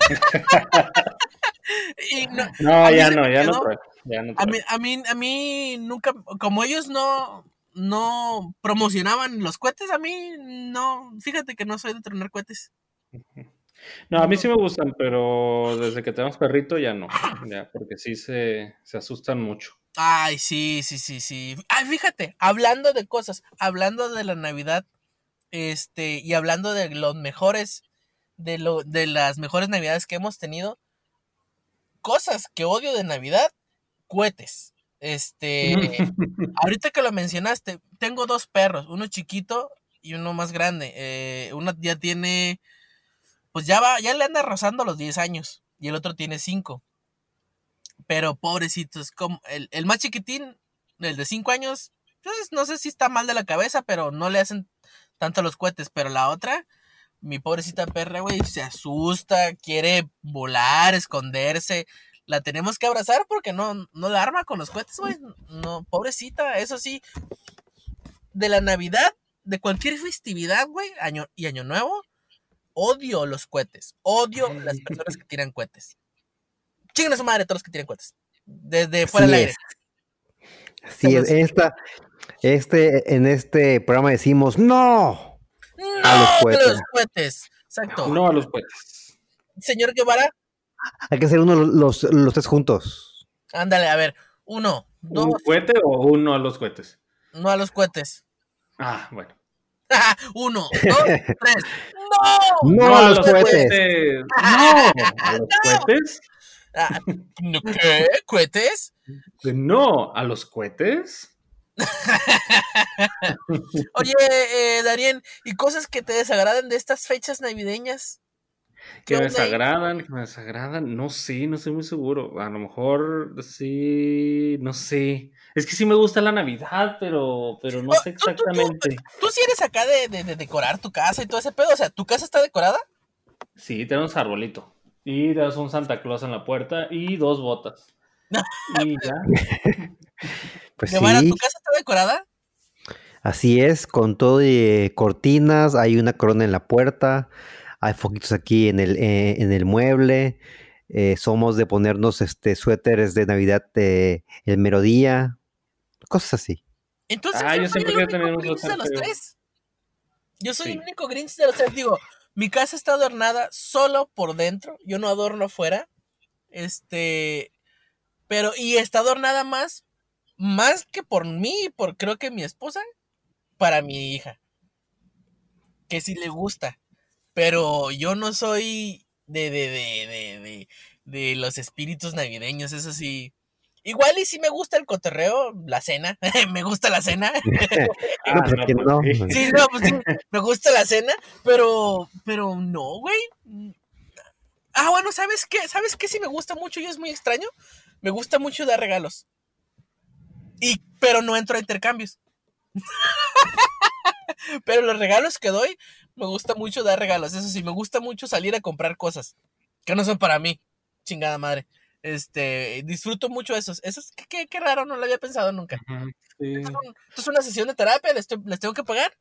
y no, ya no, ya no ya no A mí, a mí, a mí nunca, como ellos no, no promocionaban los cohetes, a mí no, fíjate que no soy de tronar cohetes. No, a mí sí me gustan, pero desde que tenemos perrito ya no. Ya, porque sí se, se asustan mucho. Ay, sí, sí, sí, sí. Ay, fíjate, hablando de cosas, hablando de la Navidad, este, y hablando de los mejores, de lo, de las mejores Navidades que hemos tenido, cosas que odio de Navidad, cohetes. Este, ahorita que lo mencionaste, tengo dos perros, uno chiquito y uno más grande. Eh, uno ya tiene, pues ya va, ya le anda rozando los 10 años y el otro tiene 5. Pero pobrecitos, como el, el más chiquitín, el de 5 años, pues no sé si está mal de la cabeza, pero no le hacen tanto los cohetes. Pero la otra, mi pobrecita perra, güey, se asusta, quiere volar, esconderse. La tenemos que abrazar porque no, no la arma con los cohetes, güey. No, pobrecita, eso sí. De la Navidad, de cualquier festividad, güey, año y año nuevo, odio los cohetes. Odio las personas que tiran cohetes. Chinguen a su madre todos los que tiran cohetes. Desde fuera Así del aire. es. Sí, en esta, este, en este programa decimos ¡No! ¡No! A los a cohetes. los cohetes. Exacto. No a los cohetes. Señor Guevara, Hay que hacer uno los, los tres juntos. ándale, a ver. Uno, dos, ¿Un cohete o uno a los cohetes? no a los cohetes. Ah, bueno. Uno, dos, tres. ¡No! No, a los cohetes. No, a los cohetes. Ah, ¿no ¿Qué? ¿Cohetes? No, a los cohetes. Oye, eh, Darien, ¿y cosas que te desagradan de estas fechas navideñas? ¿Qué Que me desagradan, que me desagradan. No sé, no estoy muy seguro. A lo mejor sí, no sé. Es que sí me gusta la Navidad, pero, pero no sé tú- tú- tú- exactamente. ¿Tú sí eres acá de, de- de decorar tu casa y todo ese pedo? O sea, ¿tu casa está decorada? Sí, tenemos arbolito. Y tenemos un Santa Claus en la puerta y dos botas. Y ya. Pues sí, ¿tu casa está decorada? así es, con todo y cortinas, hay una corona en la puerta, hay foquitos aquí en el, eh, en el mueble, eh, somos de ponernos este suéteres de Navidad de el mero día, cosas así. Entonces Ah, yo, soy el único Grinch de los tres. Yo soy el único Grinch de los tres. Digo, mi casa está adornada solo por dentro. Yo no adorno afuera. Este. Pero, y está adornada más. Más que por mí, y por creo que mi esposa. Para mi hija. Que sí le gusta. Pero yo no soy de, de, de, de, de, de los espíritus navideños. Eso sí. Igual y sí me gusta el cotorreo, la cena. me gusta la cena. No, pues, no, que no. sí. No, pues sí, me gusta la cena, pero, pero no, güey. Ah, bueno, ¿sabes qué? ¿Sabes qué sí me gusta mucho y es muy extraño? Me gusta mucho dar regalos. Y, pero no entro a intercambios. Pero los regalos que doy, me gusta mucho dar regalos. Eso sí, me gusta mucho salir a comprar cosas que no son para mí. Chingada madre. Este, disfruto mucho esos. Eso es, qué, qué- qué raro, no lo había pensado nunca. Sí. Esto es un- esto es una sesión de terapia, les, te- les tengo que pagar.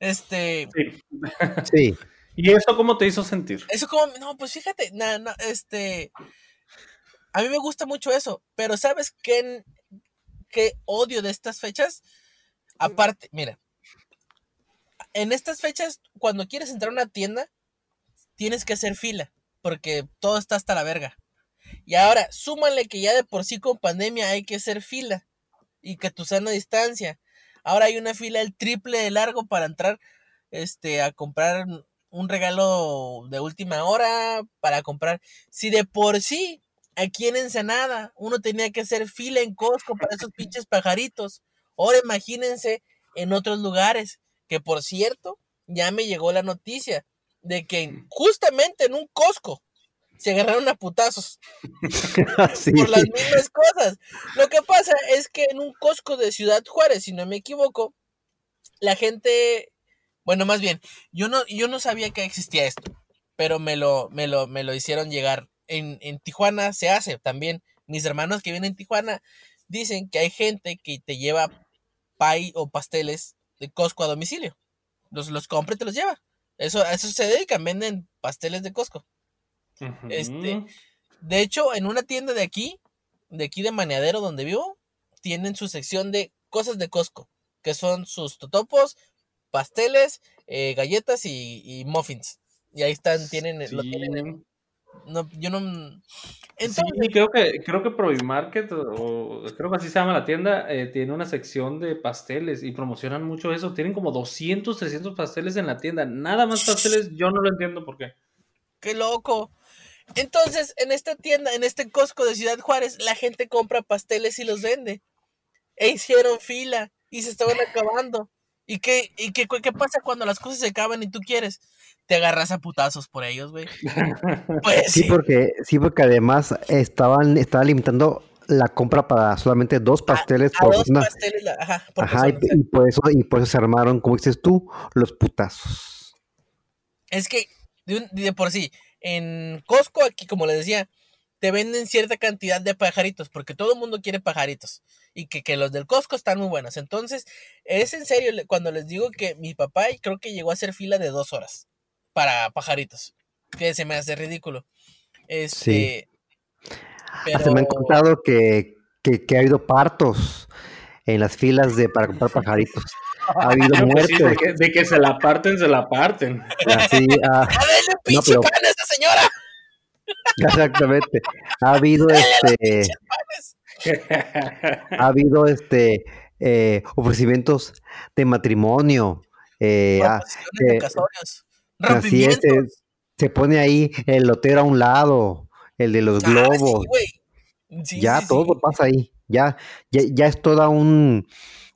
Este, Sí. Sí, ¿Y eso cómo te hizo sentir? eso como, no, pues fíjate, na- na- este, a mí me gusta mucho eso, pero ¿sabes qué, qué odio de estas fechas? Aparte, mira, en estas fechas, cuando quieres entrar a una tienda, tienes que hacer fila, porque todo está hasta la verga. Y ahora, súmale que ya de por sí con pandemia hay que hacer fila y que tu sana distancia. Ahora hay una fila el triple de largo para entrar este, a comprar un regalo de última hora, para comprar. Si de por sí, aquí en Ensenada, uno tenía que hacer fila en Costco para esos pinches pajaritos. Ahora imagínense en otros lugares, que por cierto, ya me llegó la noticia de que justamente en un Costco se agarraron a putazos Sí. por las mismas cosas. Lo que pasa es que en un Costco de Ciudad Juárez, si no me equivoco, la gente, bueno, más bien, yo no, yo no sabía que existía esto, pero me lo, me lo, me lo hicieron llegar. En, en Tijuana se hace también. Mis hermanos que viven en Tijuana dicen que hay gente que te lleva pay o pasteles de Costco a domicilio. Los, los compra y te los lleva. Eso, a eso se dedican, venden pasteles de Costco. Este. De hecho, en una tienda de aquí, de aquí de Maneadero, donde vivo, tienen su sección de cosas de Costco, que son sus totopos, pasteles, eh, galletas y, y muffins. Y ahí están, tienen, lo tienen en-. No, yo no... Sí, Entonces, creo que, creo que Provimarket, o creo que así se llama la tienda, eh, tiene una sección de pasteles y promocionan mucho eso. Tienen como 200, 300 pasteles en la tienda. Nada más pasteles, yo no lo entiendo por qué. qué loco. Entonces, en esta tienda, en este Costco de Ciudad Juárez, la gente compra pasteles y los vende. E hicieron fila y se estaban acabando. ¿Y qué, y qué, qué pasa cuando las cosas se acaban y tú quieres? Te agarras a putazos por ellos, güey. Pues Sí, sí. porque, sí, porque además estaban, estaban limitando la compra para solamente dos pasteles A por dos pasteles, ajá, y, por eso, y por eso se armaron, como dices tú, los putazos. Es que, de, un- de por sí, en Costco, aquí, como les decía, te venden cierta cantidad de pajaritos, porque todo el mundo quiere pajaritos. Y que, que los del Costco están muy buenos. Entonces, es en serio cuando les digo que mi papá creo que llegó a hacer fila de dos horas para pajaritos. Que se me hace ridículo. Este. Hasta me han pero- contado que, que, que ha habido partos en las filas de para comprar pajaritos. Ha habido Pues sí, de, muertes. que, de que se la parten, se la parten. Así, ah, ¡A denle un pinche pero- pan a esa señora! exactamente. Ha habido este. ¡Panes! ha habido este eh, ofrecimientos de matrimonio. eh, ah, de eh, casorios. Así es, se pone ahí el lotero a un lado, el de los Ah, globos. Sí, ya sí, todo pasa ahí. Ya, ya, ya es todo un,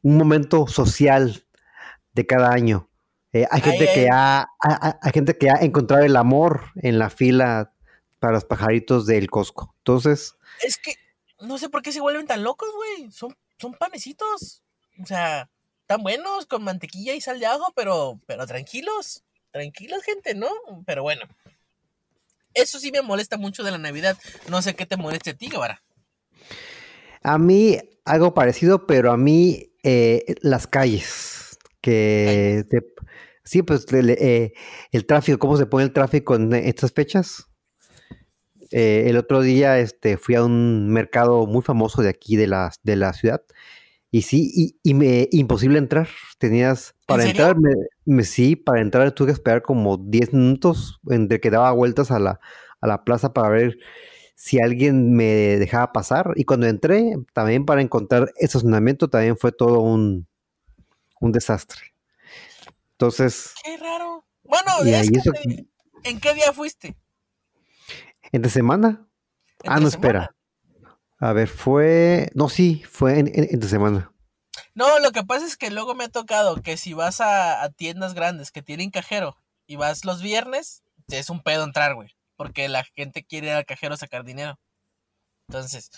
un momento social de cada año. Eh, hay Ay, gente que ay. ha- ha- hay gente que ha encontrado el amor en la fila para los pajaritos del Costco. Entonces, Es que no sé por qué se vuelven tan locos, güey. Son, son panecitos. O sea, tan buenos con mantequilla y sal de ajo, pero, pero tranquilos. Tranquilos, gente, ¿no? Pero bueno. Eso sí me molesta mucho de la Navidad. No sé qué te moleste a ti, Guevara. A mí algo parecido, pero a mí eh, las calles, que te- sí, pues el, eh, el tráfico, ¿cómo se pone el tráfico en estas fechas? Eh, el otro día este, fui a un mercado muy famoso de aquí de la, de la ciudad y sí, y, y me imposible entrar. Tenías, para serio? entrar, me- sí, para entrar tuve que esperar como 10 minutos entre que daba vueltas a la, a la plaza para ver si alguien me dejaba pasar. Y cuando entré, también para encontrar estacionamiento, también fue todo un, un desastre. Entonces, Qué raro. Bueno, y ahí eso, ¿en qué día fuiste? entre semana. Ah, ¿Entre no, semana? espera. A ver, fue. No, sí, fue en, en- entre semana. No, lo que pasa es que luego me ha tocado que si vas a, a tiendas grandes que tienen cajero y vas los viernes, es un pedo entrar, güey. Porque la gente quiere ir al cajero a sacar dinero. Entonces,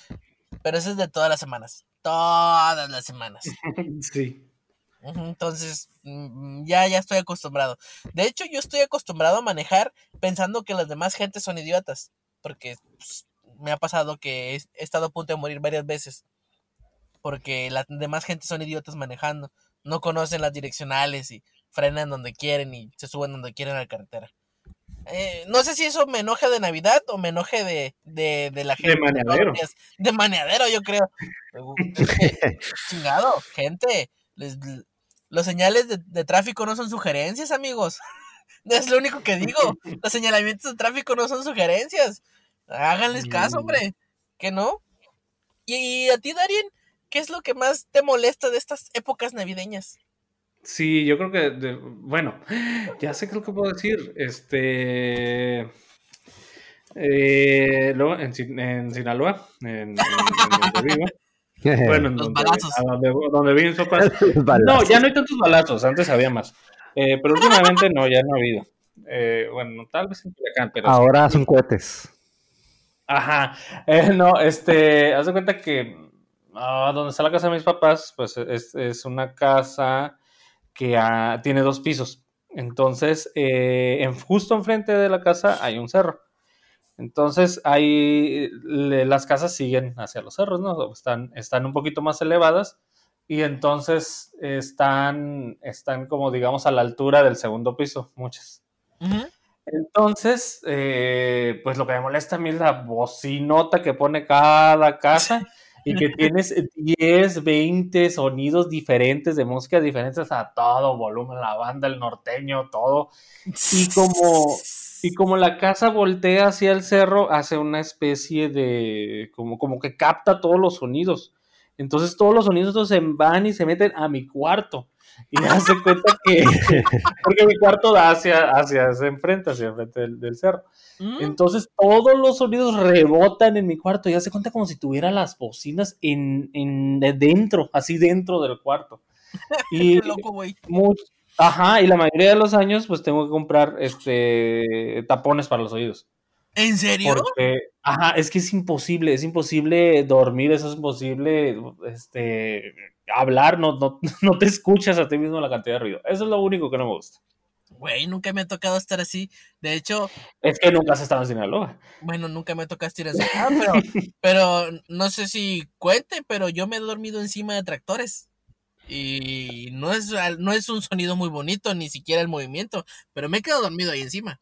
pero eso es de todas las semanas. Todas las semanas. Sí. Entonces, mm, ya, ya estoy acostumbrado. De hecho, yo estoy acostumbrado a manejar pensando que las demás gentes son idiotas. Porque pues, me ha pasado que he, he estado a punto de morir varias veces. Porque las demás gentes son idiotas manejando. No conocen las direccionales y frenan donde quieren y se suben donde quieren a la carretera. Eh, no sé si eso me enoje de Navidad o me enoje de, de, de la gente. los maneadero. días. De maneadero, yo creo. Chingado, gente. les- los señales de, de tráfico no son sugerencias, amigos. Es lo único que digo. Los señalamientos de tráfico no son sugerencias. Háganles caso, hombre. ¿Que no? Y, y a ti, Darien, ¿qué es lo que más te molesta de estas épocas navideñas? Sí, yo creo que, de- bueno, ya sé qué es lo que puedo decir. Este, eh, luego en, en Sinaloa, en, en- en donde vivo, bueno, en Los donde, balazos. donde, donde viven. No, ya no hay tantos balazos, antes había más. Eh, pero últimamente no, ya no ha habido. Eh, bueno, tal vez en Culiacán, pero sí. Ahora son cohetes. Ajá. Eh, no, este, haz de cuenta que ah, donde está la casa de mis papás, pues es, es una casa que ah, tiene dos pisos. Entonces, eh, en, justo enfrente de la casa hay un cerro. Entonces, ahí le- las casas siguen hacia los cerros, ¿no? Están, están un poquito más elevadas y entonces están, están como, digamos, a la altura del segundo piso, muchas. Entonces, eh, pues lo que me molesta a mí es la bocinota que pone cada casa y que tienes 10, 20 sonidos diferentes de música diferentes a todo volumen, la banda, el norteño, todo. Y como, y como la casa voltea hacia el cerro, hace una especie de, como, como que capta todos los sonidos. Entonces todos los sonidos se van y se meten a mi cuarto. Y hace cuenta que, porque mi cuarto da hacia, hacia, hacia enfrente, hacia enfrente del, del cerro. Mm, Entonces todos los sonidos rebotan en mi cuarto y hace cuenta como si tuviera las bocinas en, en de dentro, así dentro del cuarto. Y Qué loco, güey. ajá, y la mayoría de los años pues tengo que comprar este tapones para los oídos. ¿En serio? Porque, ajá, es que es imposible, es imposible dormir, eso es imposible, este, hablar, no, no, no te escuchas a ti mismo la cantidad de ruido. Eso es lo único que no me gusta. Güey, nunca me ha tocado estar así. De hecho, Es que nunca has estado en Sinaloa. bueno, nunca me ha tocado estar así. Ah, pero, pero no sé si cuente, pero yo me he dormido encima de tractores. Y no es, no es un sonido muy bonito, ni siquiera el movimiento, pero me he quedado dormido ahí encima.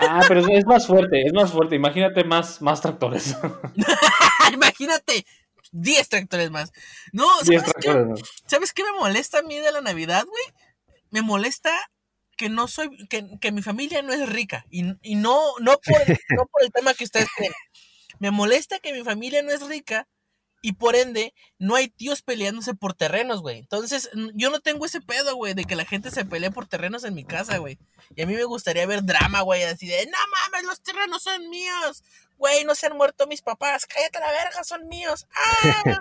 Ah, pero es, es más fuerte, es más fuerte. Imagínate más, más tractores. Imagínate, 10 tractores más. No. ¿Sabes qué me molesta a mí de la Navidad, güey? Me molesta que no soy, que, que mi familia no es rica. Y, y no, no, por, no por el tema que ustedes creen. Me molesta que mi familia no es rica y por ende no hay tíos peleándose por terrenos, güey. Entonces, yo no tengo ese pedo, güey, de que la gente se pelee por terrenos en mi casa, güey. Y a mí me gustaría ver drama, güey, así de, no mames, los terrenos son míos. Güey, no se han muerto mis papás. Cállate la verga, son míos. ¡Ah!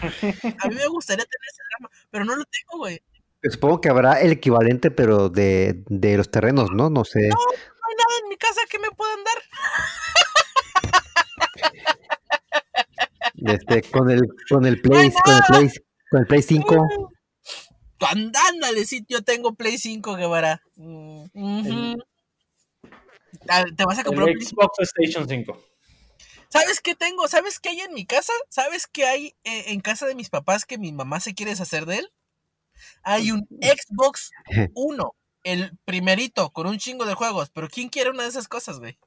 A mí me gustaría tener ese drama, pero no lo tengo, güey. Supongo que habrá el equivalente, pero de, de los terrenos, ¿no? No sé. No hay nada en mi casa que me puedan dar. Este, con el, con el Play, con el Play, con el Play 5. Tú and- Ándale, sí, yo tengo Play 5, Guevara. Mm, ujú. Ah, ¿Te vas a comprar un El Play Xbox Station 5. ¿Sabes qué tengo? ¿Sabes qué hay en mi casa? ¿Sabes qué hay eh, en casa de mis papás que mi mamá se quiere deshacer de él? Hay un Xbox 1, el primerito, con un chingo de juegos. Pero ¿quién quiere una de esas cosas, güey?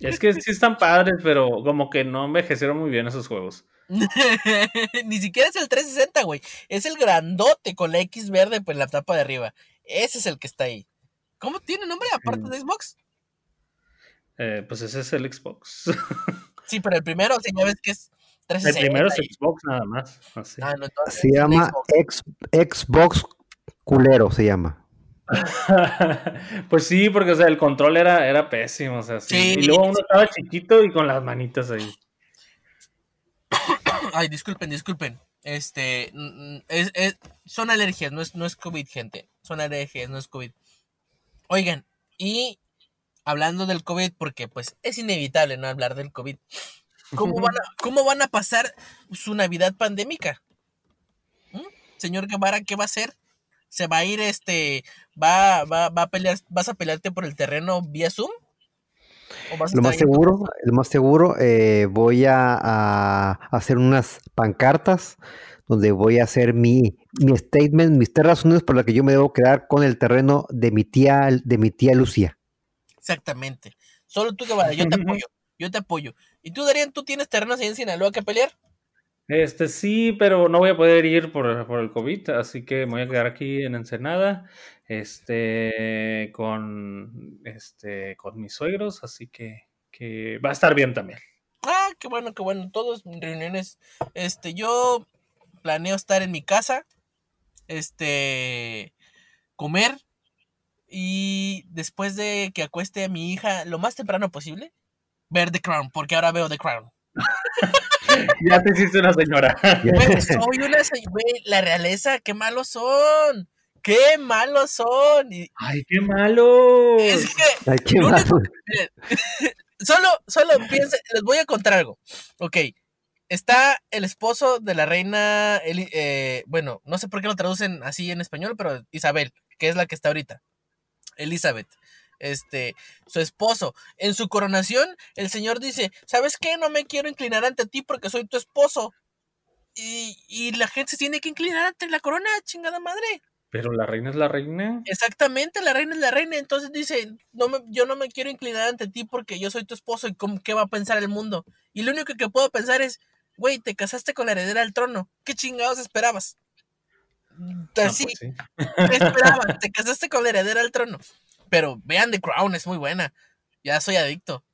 Es que sí están padres, pero como que no envejecieron muy bien esos juegos. Ni siquiera es el 360, güey. Es el grandote con la X verde pues, en la tapa de arriba. Ese es el que está ahí. ¿Cómo tiene nombre aparte de Xbox? Eh, pues ese es el Xbox. Sí, pero el primero, o sea, ya ves que es El 360. primero es Xbox nada más. Así. Ah, no, entonces Se el llama Xbox culero, se llama. pues sí, porque o sea, el control era, era pésimo. O sea, sí. Sí. Y luego uno estaba chiquito y con las manitas ahí. Ay, disculpen, disculpen. Este, mm, es, es- son alergias, no es, no es COVID, gente. Son alergias, no es COVID. Oigan, y hablando del COVID, porque pues es inevitable no hablar del COVID. ¿Cómo van a, cómo van a pasar su Navidad pandémica? ¿Mm? Señor Guevara, ¿qué va a hacer? ¿Se va a ir este, va, va, va a pelear, vas a pelearte por el terreno vía Zoom? ¿O vas a Lo más seguro, lo más seguro, eh, voy a, a hacer unas pancartas donde voy a hacer mi, mi statement, mis tres razones por las que yo me debo quedar con el terreno de mi tía, de mi tía Lucía. Exactamente. Solo tú, Guevara, yo te apoyo. Yo te apoyo. ¿Y tú, Darían, tú tienes terrenos ahí en Sinaloa que pelear? Este sí, pero no voy a poder ir por, por el COVID, así que me voy a quedar aquí en Ensenada, este, con, este, con mis suegros, así que, que va a estar bien también. Ah, qué bueno, qué bueno. Todos reuniones. Este, yo planeo estar en mi casa. Este, comer. Y después de que acueste a mi hija lo más temprano posible, ver The Crown, porque ahora veo The Crown. ya te hiciste una señora. Güey, soy una señora. Güey, la realeza, qué malos son. ¡Qué malos son! Y ¡Ay, qué malo! es que Ay, qué Lo único- malo. Miren, solo, solo piensen, les voy a contar algo. Ok, está el esposo de la reina, Eli- eh, bueno, no sé por qué lo traducen así en español, pero Isabel, que es la que está ahorita. Elizabeth. Este, su esposo. En su coronación, el señor dice, ¿sabes qué? No me quiero inclinar ante ti porque soy tu esposo. Y, y la gente se tiene que inclinar ante la corona, chingada madre. Pero la reina es la reina. Exactamente, la reina es la reina. Entonces dice, no me, yo no me quiero inclinar ante ti porque yo soy tu esposo y cómo, qué va a pensar el mundo. Y lo único que puedo pensar es, güey, te casaste con la heredera del trono. ¿Qué chingados esperabas? Ah, Así, pues sí. ¿qué esperabas? te casaste con la heredera del trono. Pero vean The Crown, es muy buena. Ya soy adicto.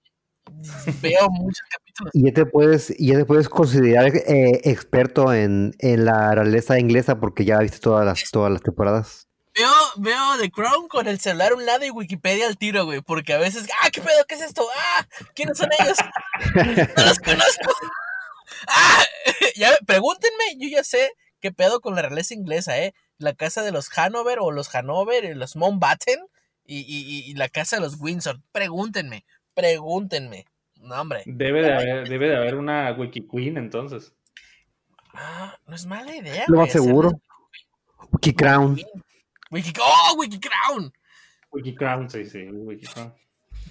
Veo muchos capítulos. Y ya te puedes, y ya te puedes considerar eh, experto en, en la realeza inglesa porque ya viste todas las, todas las temporadas. Veo, veo The Crown con el celular a un lado y Wikipedia al tiro, güey. Porque a veces, ah, ¿qué pedo? ¿Qué es esto? Ah, ¿quiénes son ellos? No los conozco. Ah, ya, pregúntenme, yo ya sé qué pedo con la realeza inglesa, ¿eh? La casa de los Hanover o los Hanover, y los Mountbatten y, y, y- la casa de los Windsor. Pregúntenme, pregúntenme. No, hombre. Debe de haber, debe de haber una Wiki Queen entonces. Ah, no es mala idea. Lo más seguro. Wiki Crown. Wiki, ¡Oh, Wiki Crown! Wiki Crown, sí, sí, Wiki Crown.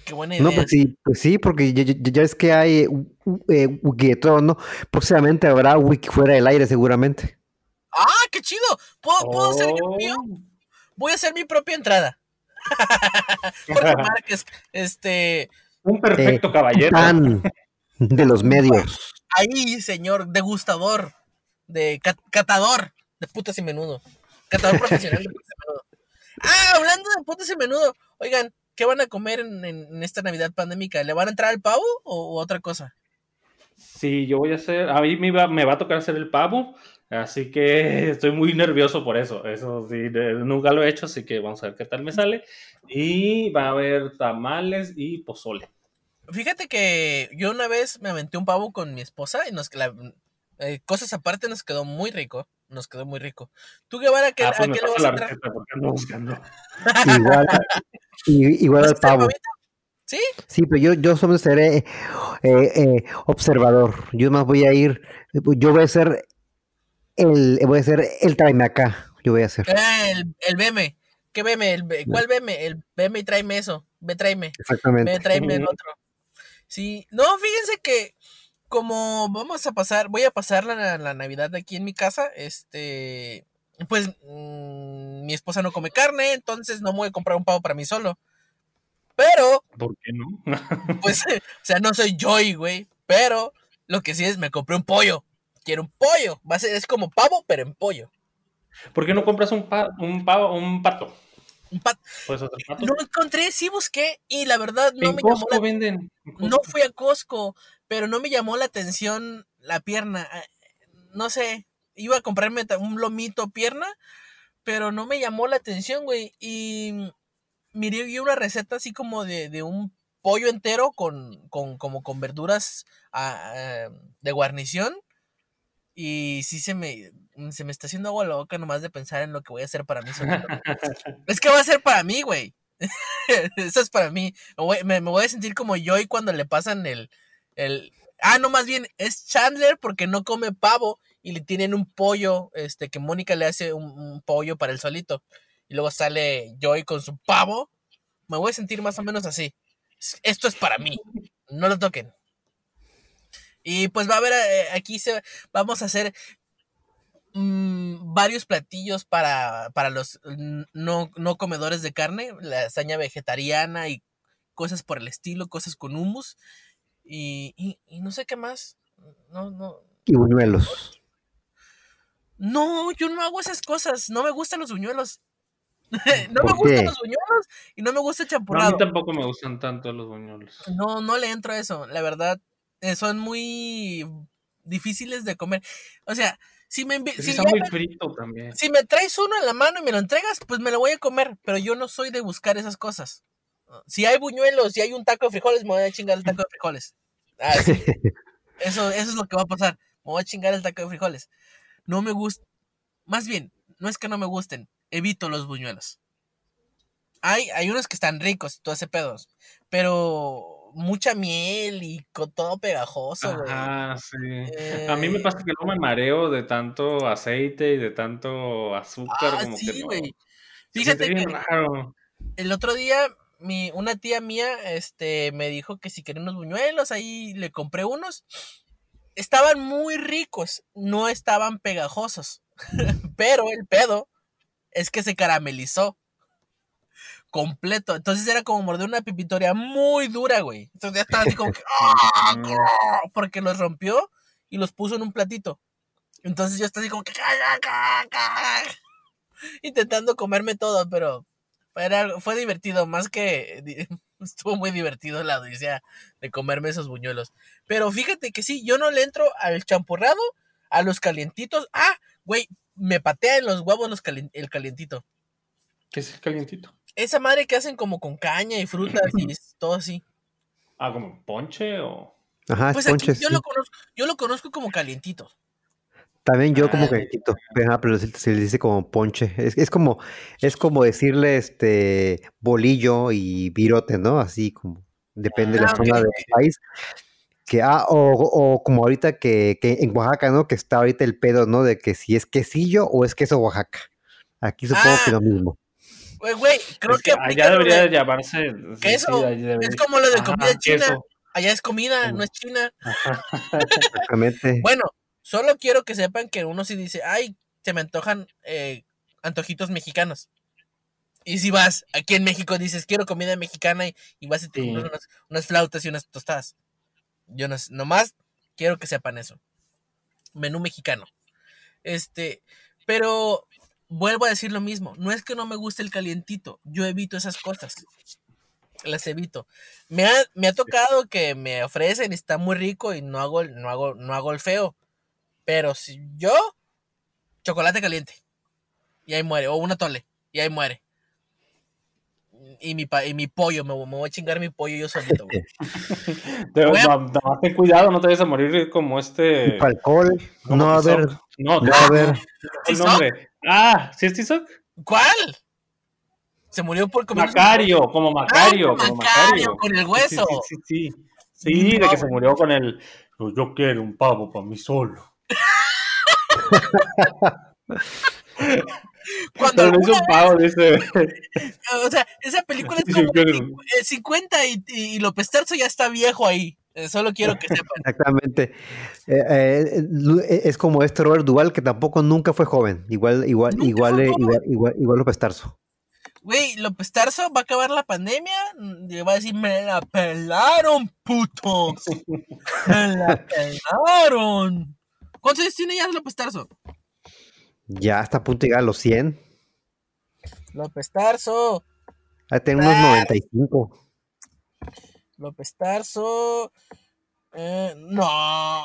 Qué buena idea. No, pues sí, pues sí, porque ya, ya- ya es que hay eh, Wiki de todo, ¿no? Próximamente habrá Wiki fuera del aire, seguramente. ¡Ah, qué chido! ¿Puedo, ¿puedo hacer yo Oh. mío? Voy a hacer mi propia entrada. Jorge Márquez, este, Un perfecto Eh, caballero. Tan de los medios. ahí, señor, degustador, de cat- catador de putas y menudo. Catador profesional de putas y menudo. Ah, hablando de putas y menudo, oigan, ¿qué van a comer en, en- en esta Navidad pandémica? ¿Le van a entrar al pavo o, o otra cosa? Sí, yo voy a hacer, a mí me va, me va a tocar hacer el pavo, así que estoy muy nervioso por eso. Eso sí, de- nunca lo he hecho, así que vamos a ver qué tal me sale. Y va a haber tamales y pozole. Fíjate que yo una vez me aventé un pavo con mi esposa y nos la, eh, cosas aparte nos quedó muy rico. Nos quedó muy rico. ¿Tú, Guevara, qué, Ah, a pues me qué vas a entrar? receta porque ando buscando. Igual, igual ¿Vas a al pavo. ¿Sí? Sí, pero yo, yo solo seré eh, eh, observador. Yo más voy a ir, yo voy a ser el, voy a ser el tráeme acá. Yo voy a hacer. Ah, el, el BM. ¿Qué BM? El, ¿Cuál BM? El BM y tráeme eso. Ve, tráeme. Exactamente. Ve, tráeme el otro. Sí. No, fíjense que como vamos a pasar, voy a pasar la, la Navidad aquí en mi casa, este, pues mm, mi esposa no come carne, entonces no me voy a comprar un pavo para mí solo. Pero ¿Por qué no? Pues, o sea, no soy Joy, güey. Pero lo que sí es, me compré un pollo. Quiero un pollo. Va a ser, es como pavo, pero en pollo. ¿Por qué no compras un, pa- un, pavo, un pato? Un pat- ¿Puedes hacer pato? Lo encontré, sí busqué. Y la verdad, no en me llamó la, venden. en No fui a Costco, pero no me llamó la atención la pierna. Ah, No sé. Iba a comprarme un lomito pierna, pero no me llamó la atención, güey. Y miré una receta así como de, de un pollo entero con, con, como con verduras ah, ah, de guarnición. Y sí se me, se me está haciendo agua la boca nomás de pensar en lo que voy a hacer para mí es que va a ser para mí, güey. Eso es para mí. Me voy, me- voy a sentir como Joy cuando le pasan el, el... Ah, no, más bien es Chandler porque no come pavo y le tienen un pollo, este, que Mónica le hace un, un pollo para el solito. Y luego sale Joy con su pavo. Me voy a sentir más o menos así. Es- Esto es para mí. No lo toquen. Y pues va a haber, eh, aquí se, vamos a hacer mm, varios platillos para, para los no, no comedores de carne, lasaña vegetariana y cosas por el estilo, cosas con hummus. Y, y, y no sé qué más. No, no. Y buñuelos. No, yo no hago esas cosas. No me gustan los buñuelos. no me ¿Por gustan qué? los buñuelos y no me gusta el No, a mí champurrado. tampoco me gustan tanto los buñuelos. No, no le entro a eso. La verdad, eh, son muy difíciles de comer. O sea, si me, si muy frito también. si me traes uno en la mano y me lo entregas, pues me lo voy a comer, pero yo no soy de buscar esas cosas. Si hay buñuelos, si hay un taco de frijoles, me voy a chingar el taco de frijoles. Ah, sí. Eso, eso es lo que va a pasar. Me voy a chingar el taco de frijoles. No me gusta. Más bien, no es que no me gusten, evito los buñuelos. Hay, hay unos que están ricos y todo ese pedo, pero mucha miel y con todo pegajoso, güey. Ajá, sí. A mí me Eh, pasa que no me mareo de tanto aceite y de tanto azúcar, Ah, como sí, güey. Fíjate que raro. el otro día mi, una tía mía este, me dijo que si quería unos buñuelos, ahí le compré unos. Estaban muy ricos, no estaban pegajosos. Pero el pedo es que se caramelizó completo. Entonces era como morder una pipitoria muy dura, güey. Entonces ya estaba así como que, ¡ah! Porque los rompió y los puso en un platito. Entonces yo estaba así como que intentando comerme todo, pero era- fue divertido, más que estuvo muy divertido la odisea de comerme esos buñuelos. Pero fíjate que sí, yo no le entro al champurrado, a los calientitos. Ah, güey, me patea en los huevos los calien- el calientito. ¿Qué es el calientito? Esa madre que hacen como con caña y frutas y es todo así. Ah, como ponche o. Ajá, Pues aquí ponches. yo sí. lo conozco, yo lo conozco como calientito. También yo como Ah, calientito, ajá, pero se, le dice como ponche. Es, es como, es como decirle este bolillo y virote, ¿no? Así como, depende de la Ah, zona del país. Que, ah, o, o como ahorita que, que en Oaxaca, ¿no? Que está ahorita el pedo, ¿no? De que si es quesillo o es queso Oaxaca. Aquí supongo que Ah, lo mismo. Güey, güey, creo Es que, allá debería de- de llamarse. queso. sí, debería- Es como lo de Ajá, comida china. queso. Allá es comida, no es china. Exactamente. Bueno, solo quiero que sepan que uno sí dice, ay, se me antojan eh, antojitos mexicanos. Y si vas aquí en México dices, quiero comida mexicana y, y vas y te Sí. unas, unas flautas y unas tostadas. Yo no, sé, nomás quiero que sepan eso. Menú mexicano. Este, pero vuelvo a decir lo mismo. No es que no me guste el calientito. Yo evito esas cosas. Las evito. Me ha, me ha tocado que me ofrecen y está muy rico y no hago, el- no hago, no hago el feo. Pero si yo, chocolate caliente. Y ahí muere. O una tole. Y ahí muere. Y mi, pa- y mi pollo, me, me voy a chingar mi pollo yo solito, güey. A- no, nada más ten cuidado, no te vayas a morir como este. Alcohol, no va a haber, No, no va a haber. Ah, ¿sí es Tizoc? ¿Cuál? Se murió por comer. Macario, como Macario, Ah, como Macario, Macario. con el Sí, hueso. Sí, sí, sí. Sí, Sí, de que se murió con el. Yo, yo quiero un pavo para mí solo. Cuando Pero no es un pavo, dice. O sea, esa película es Sí, como creo. cincu- eh, 50 y, y, López Tarso ya está viejo ahí. Eh, solo quiero que sepan. Exactamente. Eh, eh, es como este Robert Duval que tampoco nunca fue joven. Igual, igual, igual, eh, igual, igual, igual López Tarso. Güey, López Tarso va a acabar la pandemia mm, y va a decir, me la pelaron, putos. Me la pelaron. ¿Cuántos años tiene ya López Tarso? Ya está a punto de llegar a los 100. López Tarso, Ha tener unos Ah. 95. López Tarso. eh, no,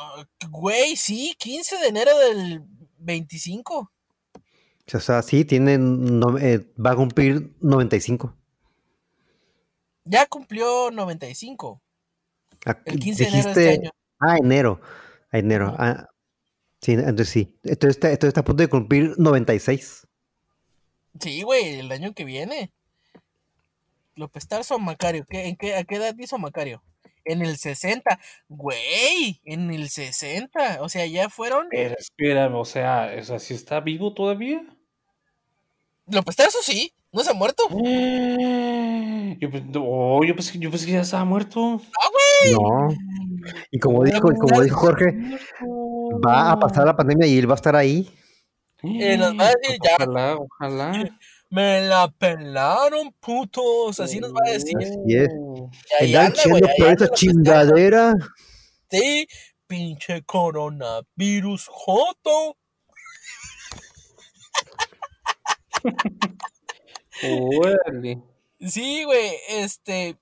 güey, sí, 15 de enero del 25. O sea, sí, tiene, no- eh, va a cumplir 95. Ya cumplió 95. Ah, El 15 de enero de este año. Ah, enero. A enero. Ah, sí, entonces sí. Entonces está, entonces está a punto de cumplir 96. Sí, güey, el año que viene. López Tarso o Macario. ¿qué, en qué, ¿A qué edad hizo Macario? En el 60. Güey, en el 60. O sea, ya fueron. Pero espérame, o sea, o sea, ¿sí está vivo todavía? López Tarso sí. ¿No se ha muerto? Yo, pues- oh, yo, pensé, yo pensé que ya estaba muerto. No. Y como dijo, y como dijo Jorge, va a pasar la pandemia y él va a estar ahí. Eh, nos va a decir ya. Ojalá, ojalá. Me la pelaron, putos. Así nos va a decir. Así es. Y ahí Andan echando por esa chingadera. Sí, pinche coronavirus joto. Órale. Sí, güey, este,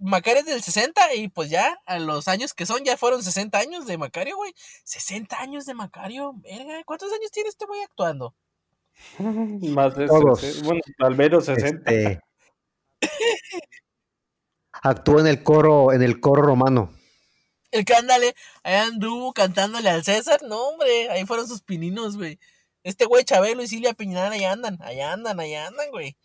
Macario es del 60 y pues ya a los años que son, ya fueron 60 años de Macario, güey. 60 años de Macario, verga. ¿Cuántos años tiene este güey actuando? Más de Todos. 60, bueno, al menos 60. Este, actuó en el coro, en el coro romano. El que ándale, ahí anduvo cantándole al César. No, hombre, ahí fueron sus pininos, güey. Este güey Chabelo y Silvia Piñar allá andan, allá andan, allá andan, güey.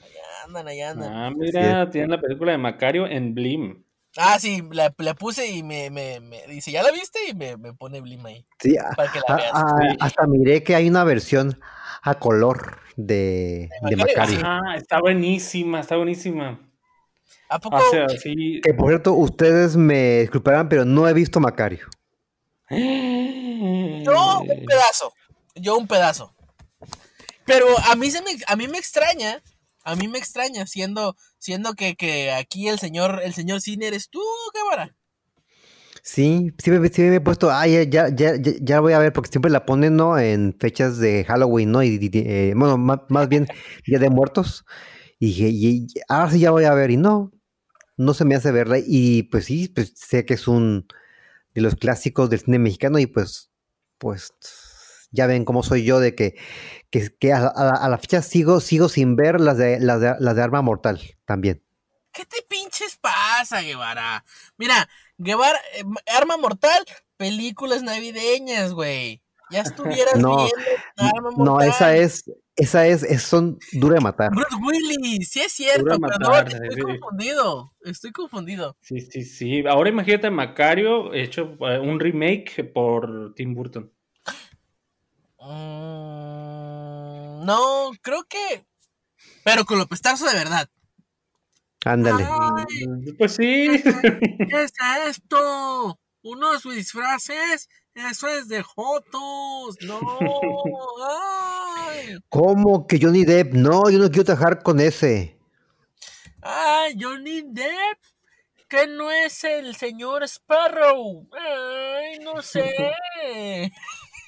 Allá andan, allá andan. Ah, mira, tienen la película de Macario en Blim. Ah, sí, la, la puse y me, me, me dice, ¿ya la viste? Y me, me pone Blim ahí. Sí, Para que la a- veas. a- sí. hasta miré que hay una versión a color de, Macario, de Macario. sí. Ah, está buenísima, está buenísima. ¿A poco? O sea, sí. Que por cierto, ustedes me disculparán, pero no he visto Macario. Yo un pedazo. Yo un pedazo. Pero a mí se me, a mí me extraña, a mí me extraña, siendo, siendo que, que aquí el señor, el señor cine eres tú, cámara. Sí, sí me, sí me he puesto, ah, ya, ya, ya, ya- voy a ver, porque siempre la ponen, ¿no? En fechas de Halloween, ¿no? Y, y- eh, bueno, ma- más, bien Día de Muertos. Y dije, y, y ahora sí ya voy a ver, y no, no se me hace verla. Y pues sí, pues sé que es un de los clásicos del cine mexicano, y pues, pues, ya ven cómo soy yo de que, que, que a, la- a a la fecha sigo, sigo sin ver las de, las de, las de Arma Mortal también. ¿Qué te pinches pasa, Guevara? Mira, Guevara, eh, Arma Mortal, películas navideñas, güey. Ya estuvieras No, viendo Arma Mortal. No, esa es, esa es, es son dura de matar. Bruce Willis, sí es cierto, Dura matar, estoy sí. confundido, estoy confundido. Sí, sí, sí. Ahora imagínate Macario hecho eh, un remake por Tim Burton. Mm, no, creo que. Pero con López Tarso de verdad. Ándale. Ay, Pues sí. ¿Qué es esto? ¿Unos disfraces? Eso es de Jotos. No. Ay. ¿Cómo que Johnny Depp? No, yo no quiero trabajar con ese. Ay, Johnny Depp. Que no es el señor Sparrow. Ay, no sé.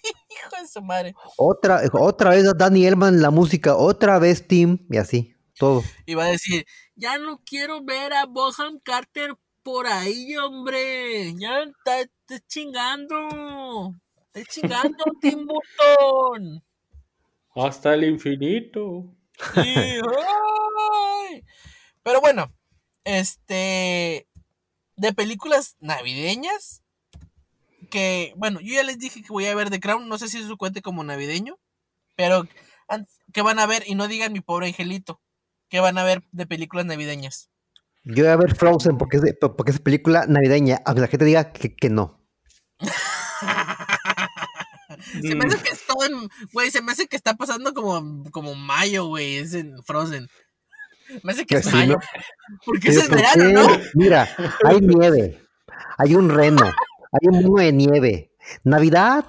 Hijo de su madre. Otra, otra vez Danny Elman la música, otra vez Tim, y así, todo. Y va a decir, ya no quiero ver a Boham Carter por ahí, hombre. Ya está, está chingando. Está chingando, Tim Burton. Hasta el infinito. Sí. Pero bueno, este. De películas navideñas. Que, bueno, yo ya les dije que voy a ver The Crown. No sé si eso cuente como navideño. Pero, ¿qué van a ver? Y no digan mi pobre angelito. ¿Qué van a ver de películas navideñas? Yo voy a ver Frozen porque es, de- porque es película navideña, aunque la gente diga que, que no. Se me hace que es todo en. Güey, se me hace que está pasando como, como mayo, güey. Es en Frozen. Me hace que Pues es sí, mayo. ¿no? Porque es el ¿por verano. Mira, hay nieve, hay un reno, hay un mono de nieve. Navidad,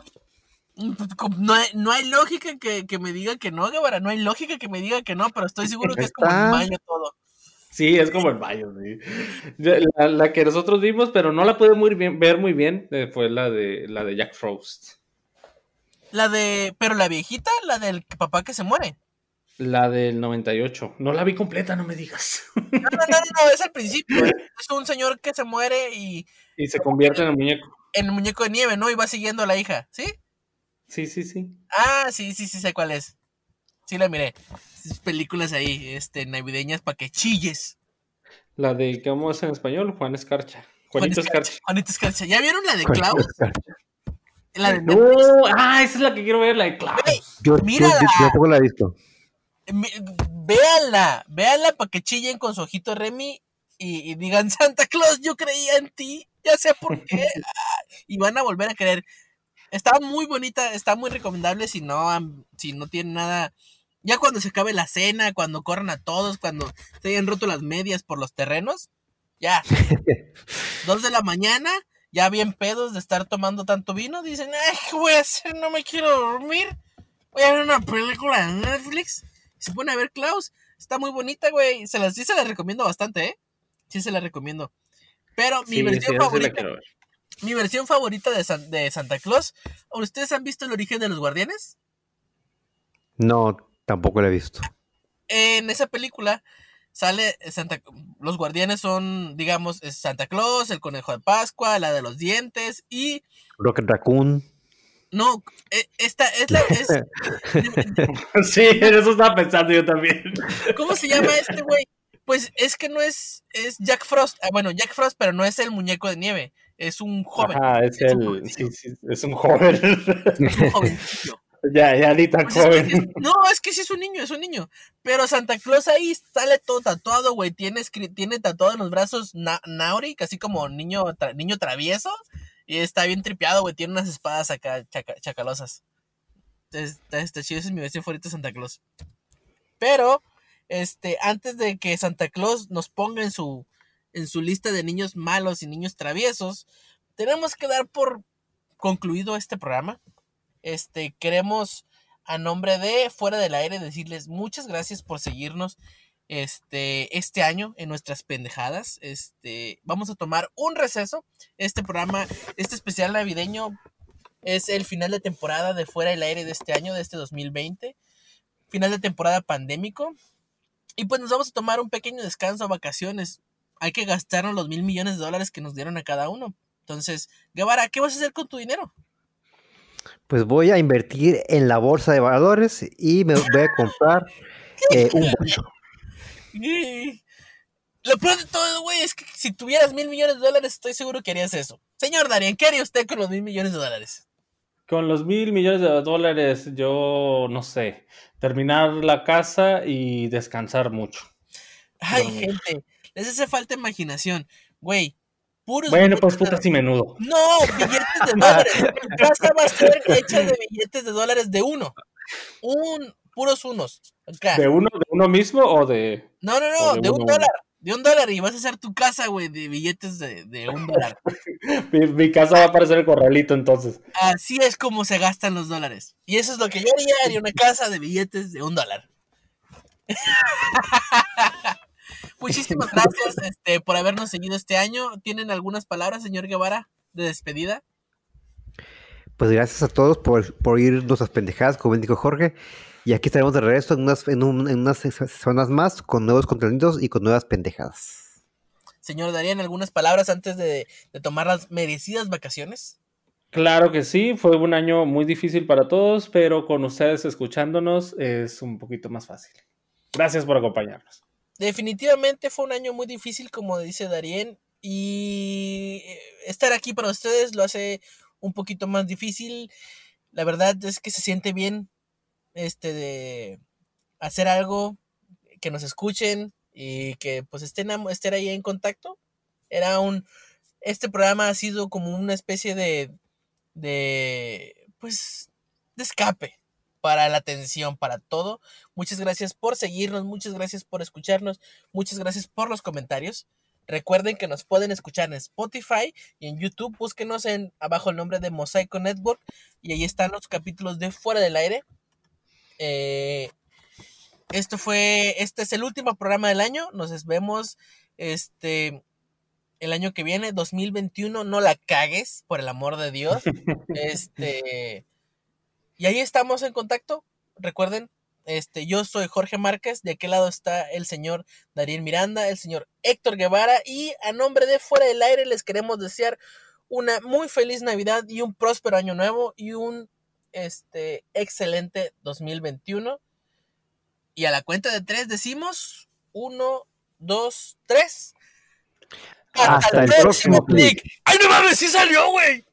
No hay, no hay lógica que, que me diga que no, Guevara. No hay lógica que me diga que no, pero estoy seguro que es como en Está. mayo todo. Sí, es como el mayo. sí. La, la que nosotros vimos, pero no la pude muy bien, ver muy bien, eh, fue la de la de Jack Frost. La de. Pero la viejita, la del papá que se muere. La del 98. No la vi completa, no me digas. No, no, no, no, no, es al principio. ¿eh? Es un señor que se muere y y se convierte en el muñeco. en el muñeco de nieve, ¿no? Y va siguiendo a la hija, ¿sí? Sí, sí, sí. Ah, sí, sí, sí sé cuál es. Sí la miré. Esas películas ahí, este, navideñas para que chilles. La de, ¿cómo es en español? Juan Escarcha. Juanito Escarcha. Juanito Escarcha. ¿Ya vieron la de Klaus? La de No, ah, esa es la que quiero ver, la de Klaus. Yo, yo- yo tampoco la he visto. Véanla, véanla para que chillen con su ojito Remy y, y digan, Santa Claus, yo creía en ti, ya sé por qué. Y van a volver a creer. Está muy bonita, está muy recomendable si no, si no tienen nada. Ya cuando se acabe la cena, cuando corran a todos, cuando se hayan roto las medias por los terrenos, ya. Dos de la mañana, ya bien pedos de estar tomando tanto vino, dicen, ay, ¿qué voy a hacer? No me quiero dormir. Voy a ver una película en Netflix. Se pone a ver Klaus. Está muy bonita, güey. Se las, sí se las recomiendo bastante, ¿eh? Sí se las recomiendo. Pero mi Sí, versión sí favorita, mi versión favorita de, San- de Santa Claus. ¿Ustedes han visto el origen de los guardianes? No, tampoco la he visto. En esa película sale Santa los guardianes son, digamos, Santa Claus, el conejo de Pascua, la de los dientes y Rocket Raccoon. No, e, esta es la es, Sí, eso estaba pensando yo también. ¿Cómo se llama este güey? Pues es que no es es Jack Frost. Ah, bueno, Jack Frost, pero no es el muñeco de nieve, es un joven. Ah, es, es el sí, sí, es un joven. Es un jovencillo. Ya, ya ni tan Pues es que joven. no, es que sí es un niño, es un niño. Pero Santa Claus ahí sale todo tatuado, güey. Tiene, tiene tatuado en los brazos Na Nauri, así como niño, tra- niño travieso. Y está bien tripeado, güey. Tiene unas espadas acá chaca- chacalosas. Está, está chido, ese es mi de Santa Claus. Pero, este, antes de que Santa Claus nos ponga en su, en su lista de niños malos y niños traviesos, tenemos que dar por concluido este programa. Este, queremos a nombre de Fuera del Aire decirles muchas gracias por seguirnos este, este año en nuestras pendejadas. Este, vamos a tomar un receso. Este programa, este especial navideño es el final de temporada de Fuera del Aire de este año, de este 2020. Final de temporada pandémico. Y pues nos vamos a tomar un pequeño descanso, vacaciones. Hay que gastarnos los mil millones de dólares que nos dieron a cada uno. Entonces, Guevara, ¿qué vas a hacer con tu dinero? Pues voy a invertir en la bolsa de valores y me voy a comprar eh, un bocho. Lo peor de todo, güey, es que si tuvieras mil millones de dólares, estoy seguro que harías eso. Señor Darien, ¿qué haría usted con los mil millones de dólares? Con los mil millones de dólares, yo no sé, terminar la casa y descansar mucho. Ay, gente, les hace falta imaginación. Güey, puros Bueno, pues billetes de- putas y menudo. No, billetes de dólares. Tu casa va a ser hecha de billetes de dólares de uno. Un, puros unos. Acá. ¿De uno, de uno mismo o de...? No, no, no, de de un uno, dólar. De un dólar y vas a hacer tu casa, güey, de billetes de, de un dólar. Mi, mi casa va a parecer el corralito entonces. Así es como se gastan los dólares. Y eso es lo que yo haría, haría una casa de billetes de un dólar. Muchísimas gracias este, por habernos seguido este año. ¿Tienen algunas palabras, señor Guevara, de despedida? Pues gracias a todos por, por oír nuestras pendejadas, como dijo Jorge. Y aquí estaremos de regreso en unas, en, un- en unas semanas más con nuevos contenidos y con nuevas pendejadas. Señor Darían, algunas palabras antes de, de tomar las merecidas vacaciones. Claro que sí, fue un año muy difícil para todos, pero con ustedes escuchándonos es un poquito más fácil. Gracias por acompañarnos. Definitivamente fue un año muy difícil, como dice Darien, y eh, estar aquí para ustedes lo hace un poquito más difícil. La verdad es que se siente bien este de hacer algo que nos escuchen y que pues estén, estén ahí en contacto. Era un este programa ha sido como una especie de de pues de escape para la atención, para todo. Muchas gracias por seguirnos, muchas gracias por escucharnos, muchas gracias por los comentarios. Recuerden que nos pueden escuchar en Spotify y en YouTube. Búsquenos en abajo el nombre de Mosaico Network y ahí están los capítulos de Fuera del Aire. Eh, esto fue, este es el último programa del año. Nos vemos este el año que viene, 2021. No la cagues, por el amor de Dios. Este y ahí estamos en contacto. Recuerden, este, yo soy Jorge Márquez, de aquel lado está el señor Darín Miranda, el señor Héctor Guevara, y a nombre de Fuera del Aire les queremos desear una muy feliz Navidad y un próspero año nuevo y un este, excelente 2021. Y a la cuenta de tres decimos, uno, dos, tres. Hasta el próximo clic. ¡Ay, no mames! ¡Sí salió, güey!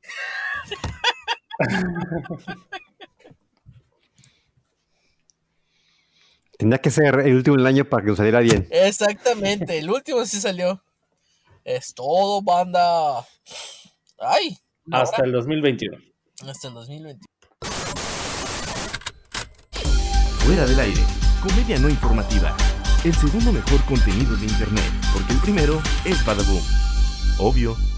Tendría que ser el último del año para que nos saliera bien. Exactamente, el último sí salió. Es todo, banda. Ay, Hasta hora. el 2021. hasta el 2020. Fuera del aire, comedia no informativa. El segundo mejor contenido de internet, porque el primero es Badaboom. Obvio.